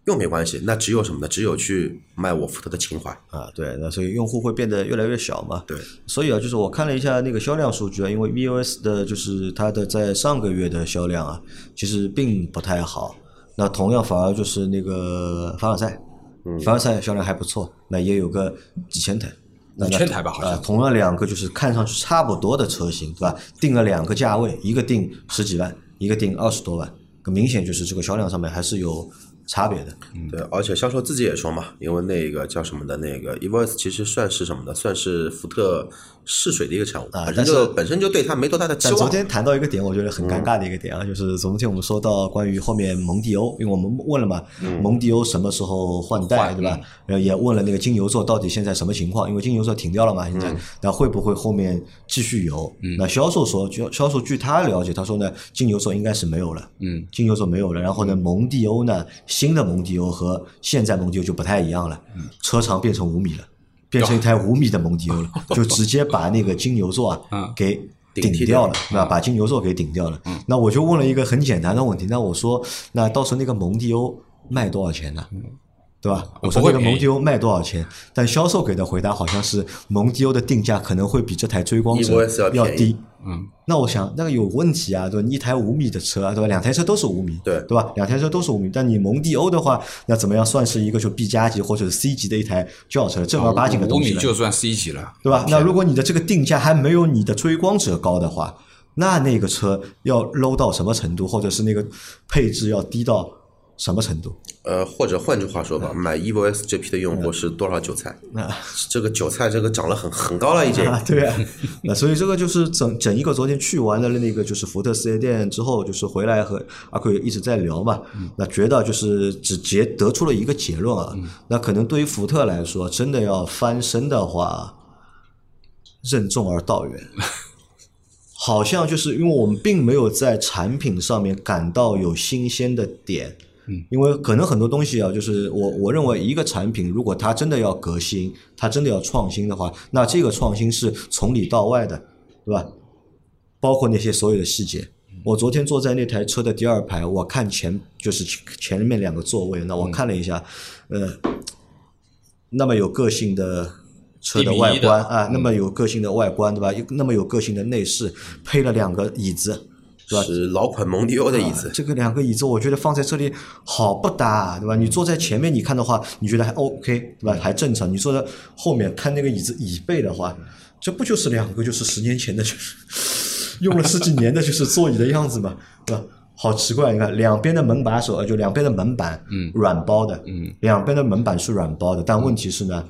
又没关系，那只有什么呢？只有去卖我福特的情怀。啊，对，那所以用户会变得越来越小嘛。对，所以啊，就是我看了一下那个销量数据啊，因为 VOS 的就是它的在上个月的销量啊，其实并不太好。那同样反而就是那个凡尔赛，凡尔赛销量还不错，那也有个几千台。那5000台吧好像啊同样两个就是看上去差不多的车型，对吧？定了两个价位，一个定十几万，一个定二十多万，很明显就是这个销量上面还是有差别的。对，而且销售自己也说嘛，因为那个叫什么的，那个 EVOS 其实算是什么的，算是福特试水的一个产物，啊本身但就是本身就对它没多大的期望。但昨天谈到一个点，我觉得很尴尬的一个点啊，就是昨天我们说到关于后面蒙迪欧，因为我们问了嘛，蒙迪欧什么时候换代，对吧？然后也问了那个金牛座到底现在什么情况，因为金牛座停掉了嘛，现在，那会不会后面继续有？那销售说，销销售据他了解，他说呢，金牛座应该是没有了，嗯，金牛座没有了，然后呢，蒙迪欧呢，新的蒙迪欧和现在蒙迪欧就不太一样了，车长变成五米了。变成一台五米的蒙迪欧了，就直接把那个金牛座啊 嗯给顶掉顶掉了，对吧？把金牛座给顶掉了。那我就问了一个很简单的问题，那我说，那到时候那个蒙迪欧卖多少钱呢？对吧？我说不会便宜那个蒙迪欧卖多少钱？但销售给的回答好像是蒙迪欧的定价可能会比这台追光者要低。嗯，那我想那个有问题啊，对吧？你一台五米的车啊，对吧？两台车都是五米，对对吧？两台车都是五米，但你蒙迪欧的话，那怎么样算是一个就 B 加级或者是 C 级的一台轿车，正儿八经的五东西了？米就算 C 级了，对吧？那如果你的这个定价还没有你的追光者高的话，那那个车要 low 到什么程度，或者是那个配置要低到什么程度？呃，或者换句话说吧，买 EVOS 这批的用户是多少韭菜？那这个韭菜这个涨了很很高了已经。啊，对啊，那所以这个就是整整一个昨天去完了那个就是福特四 S 店之后，就是回来和阿奎一直在聊嘛，那觉得就是只结得出了一个结论啊，那可能对于福特来说，真的要翻身的话，任重而道远。好像就是因为我们并没有在产品上面感到有新鲜的点，因为可能很多东西啊，就是我我认为一个产品如果它真的要革新，它真的要创新的话，那这个创新是从里到外的，对吧？包括那些所有的细节。我昨天坐在那台车的第二排，我看前就是前前面两个座位，那我看了一下，呃，那么有个性的车的外观啊，那么有个性的外观，对吧？那么有个性的内饰，配了两个椅子，是老款蒙迪欧的椅子，这个两个椅子，我觉得放在这里好不搭啊，对吧？你坐在前面，你看的话，你觉得还 OK，对吧？还正常。你坐在后面看那个椅子椅背的话，这不就是两个就是十年前的，就是 用了十几年的，就是座椅的样子嘛，对吧？好奇怪，你看两边的门把手，呃就两边的门板，嗯，软包的，嗯，两边的门板是软包的，但问题是呢，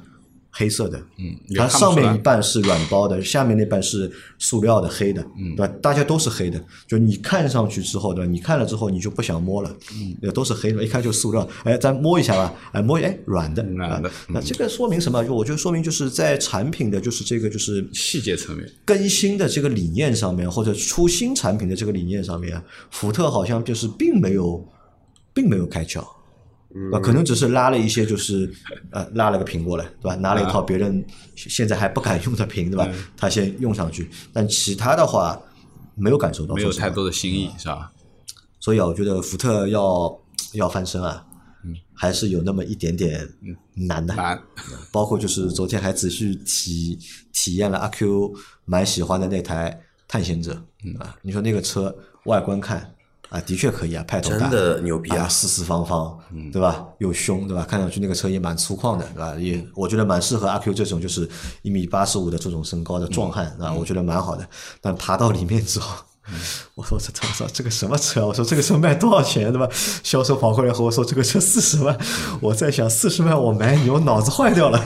黑色的，嗯，它上面一半是软包的，下面那半是塑料的黑的，嗯，对吧？大家都是黑的，就你看上去之后，对吧？你看了之后你就不想摸了，嗯，都是黑的，一看就塑料，哎，咱摸一下吧，哎，摸哎，软的，软的。啊那这个说明什么？就我觉得说明就是在产品的就是这个就是细节层面，更新的这个理念上面，或者出新产品的这个理念上面，福特好像就是并没有，并没有开窍，可能只是拉了一些，就是呃，拉了个屏过来，对吧？拿了一套别人现在还不敢用的屏，对吧？他先用上去，但其他的话没有感受到，没有太多的新意，是吧？所以啊，我觉得福特要要翻身啊，还是有那么一点点难的。难，包括就是昨天还仔细体体验了阿 Q 蛮喜欢的那台探险者，嗯啊，你说那个车外观看啊，的确可以啊，派头大，真的牛逼啊！嗯四四方方，对吧？又凶，对吧？看上去那个车也蛮粗犷的，对吧？也我觉得蛮适合阿 Q 这种就是一米八十五的这种身高的壮汉嗯啊，我觉得蛮好的。但爬到里面之后。我说这操操这个什么车啊？我说这个车卖多少钱对吧？销售跑过来和我说这个车四十万，我在想四十万我买你，我脑子坏掉了。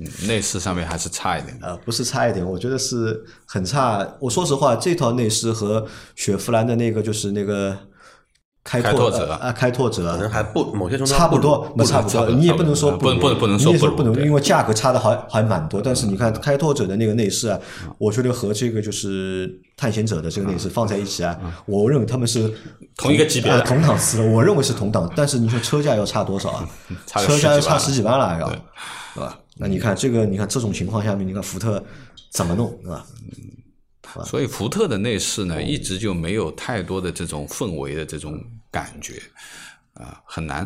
嗯内饰上面还是差一点。呃，不是差一点，我觉得是很差。我说实话，这套内饰和雪佛兰的那个就是那个开拓者呃啊，开拓者可能还不某些程度差不多，不那差不多。你也不能说不能不能不能说不能，因为价格差的还还蛮多。但是你看开拓者的那个内饰啊，我觉得和这个就是探险者的这个内饰放在一起啊，我认为他们是同一个级别同档次的。我认为是同档，但是你说车价要差多少啊？车价要差十几万了，要对对吧？那你看这个，你看这种情况下面，你看福特怎么弄，对吧？所以福特的内饰呢，一直就没有太多的这种氛围的这种感觉，啊、很难，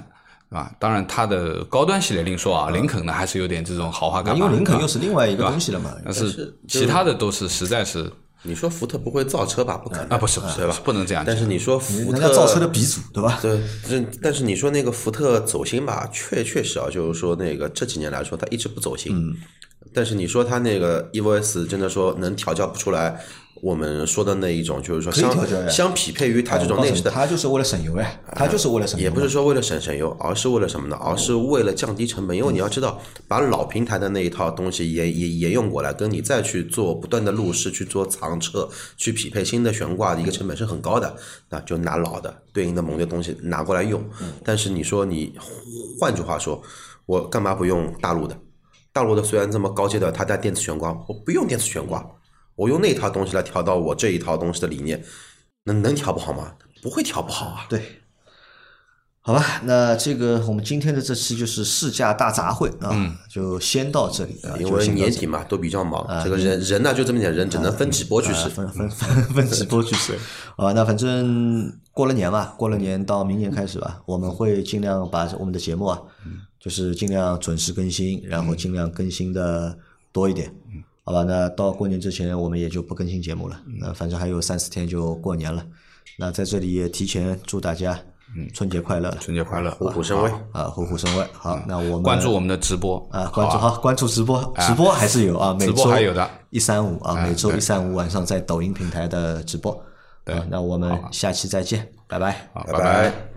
是吧？当然，它的高端系列另说啊，林肯呢还是有点这种豪华感嘛，因为林肯啊又是另外一个东西了嘛。但是是其他的都是实在是你说福特不会造车吧？不可能啊，不是不是对吧？不能这样。但是你说福特人家造车的鼻祖，对吧？对，这但是你说那个福特走心吧，确确实啊，就是说那个这几年来说，它一直不走心。嗯。但是你说它那个 EVO-S 真的说能调教不出来，我们说的那一种，就是说相相匹配于它这种内饰的，它就是为了省油哎，它就是为了省。也不是说为了省省油，而是为了什么呢？而是为了降低成本。因为你要知道，把老平台的那一套东西沿沿沿用过来，跟你再去做不断的路试、去做藏车、去匹配新的悬挂的一个成本是很高的。那就拿老的对应的某些东西拿过来用。但是你说你换句话说，我干嘛不用大陆的？大陆的虽然这么高阶的，它带电子悬挂，我不用电子悬挂，我用那套东西来调到我这一套东西的理念，能能调不好吗？不会调不好啊。对，好吧，那这个我们今天的这期就是试驾大杂烩啊，就先到这里啊，因为年底嘛，都比较忙，这个人人呢就这么点人，只能分几波去啊试。分分分分几波去试啊。那反正过了年嘛，过了年到明年开始吧，我们会尽量把我们的节目啊，就是尽量准时更新，然后尽量更新的多一点。好吧，那到过年之前我们也就不更新节目了。那反正还有三四天就过年了。那在这里也提前祝大家春节快乐春节快乐，虎虎生威，啊，虎虎生威。好，那我们关注我们的直播啊，关注好好，关注直播，直播还是有啊，每周还有的一三五啊，哎每周对一三五晚上在抖音平台的直播。对啊那我们下期再见，拜拜。拜拜拜。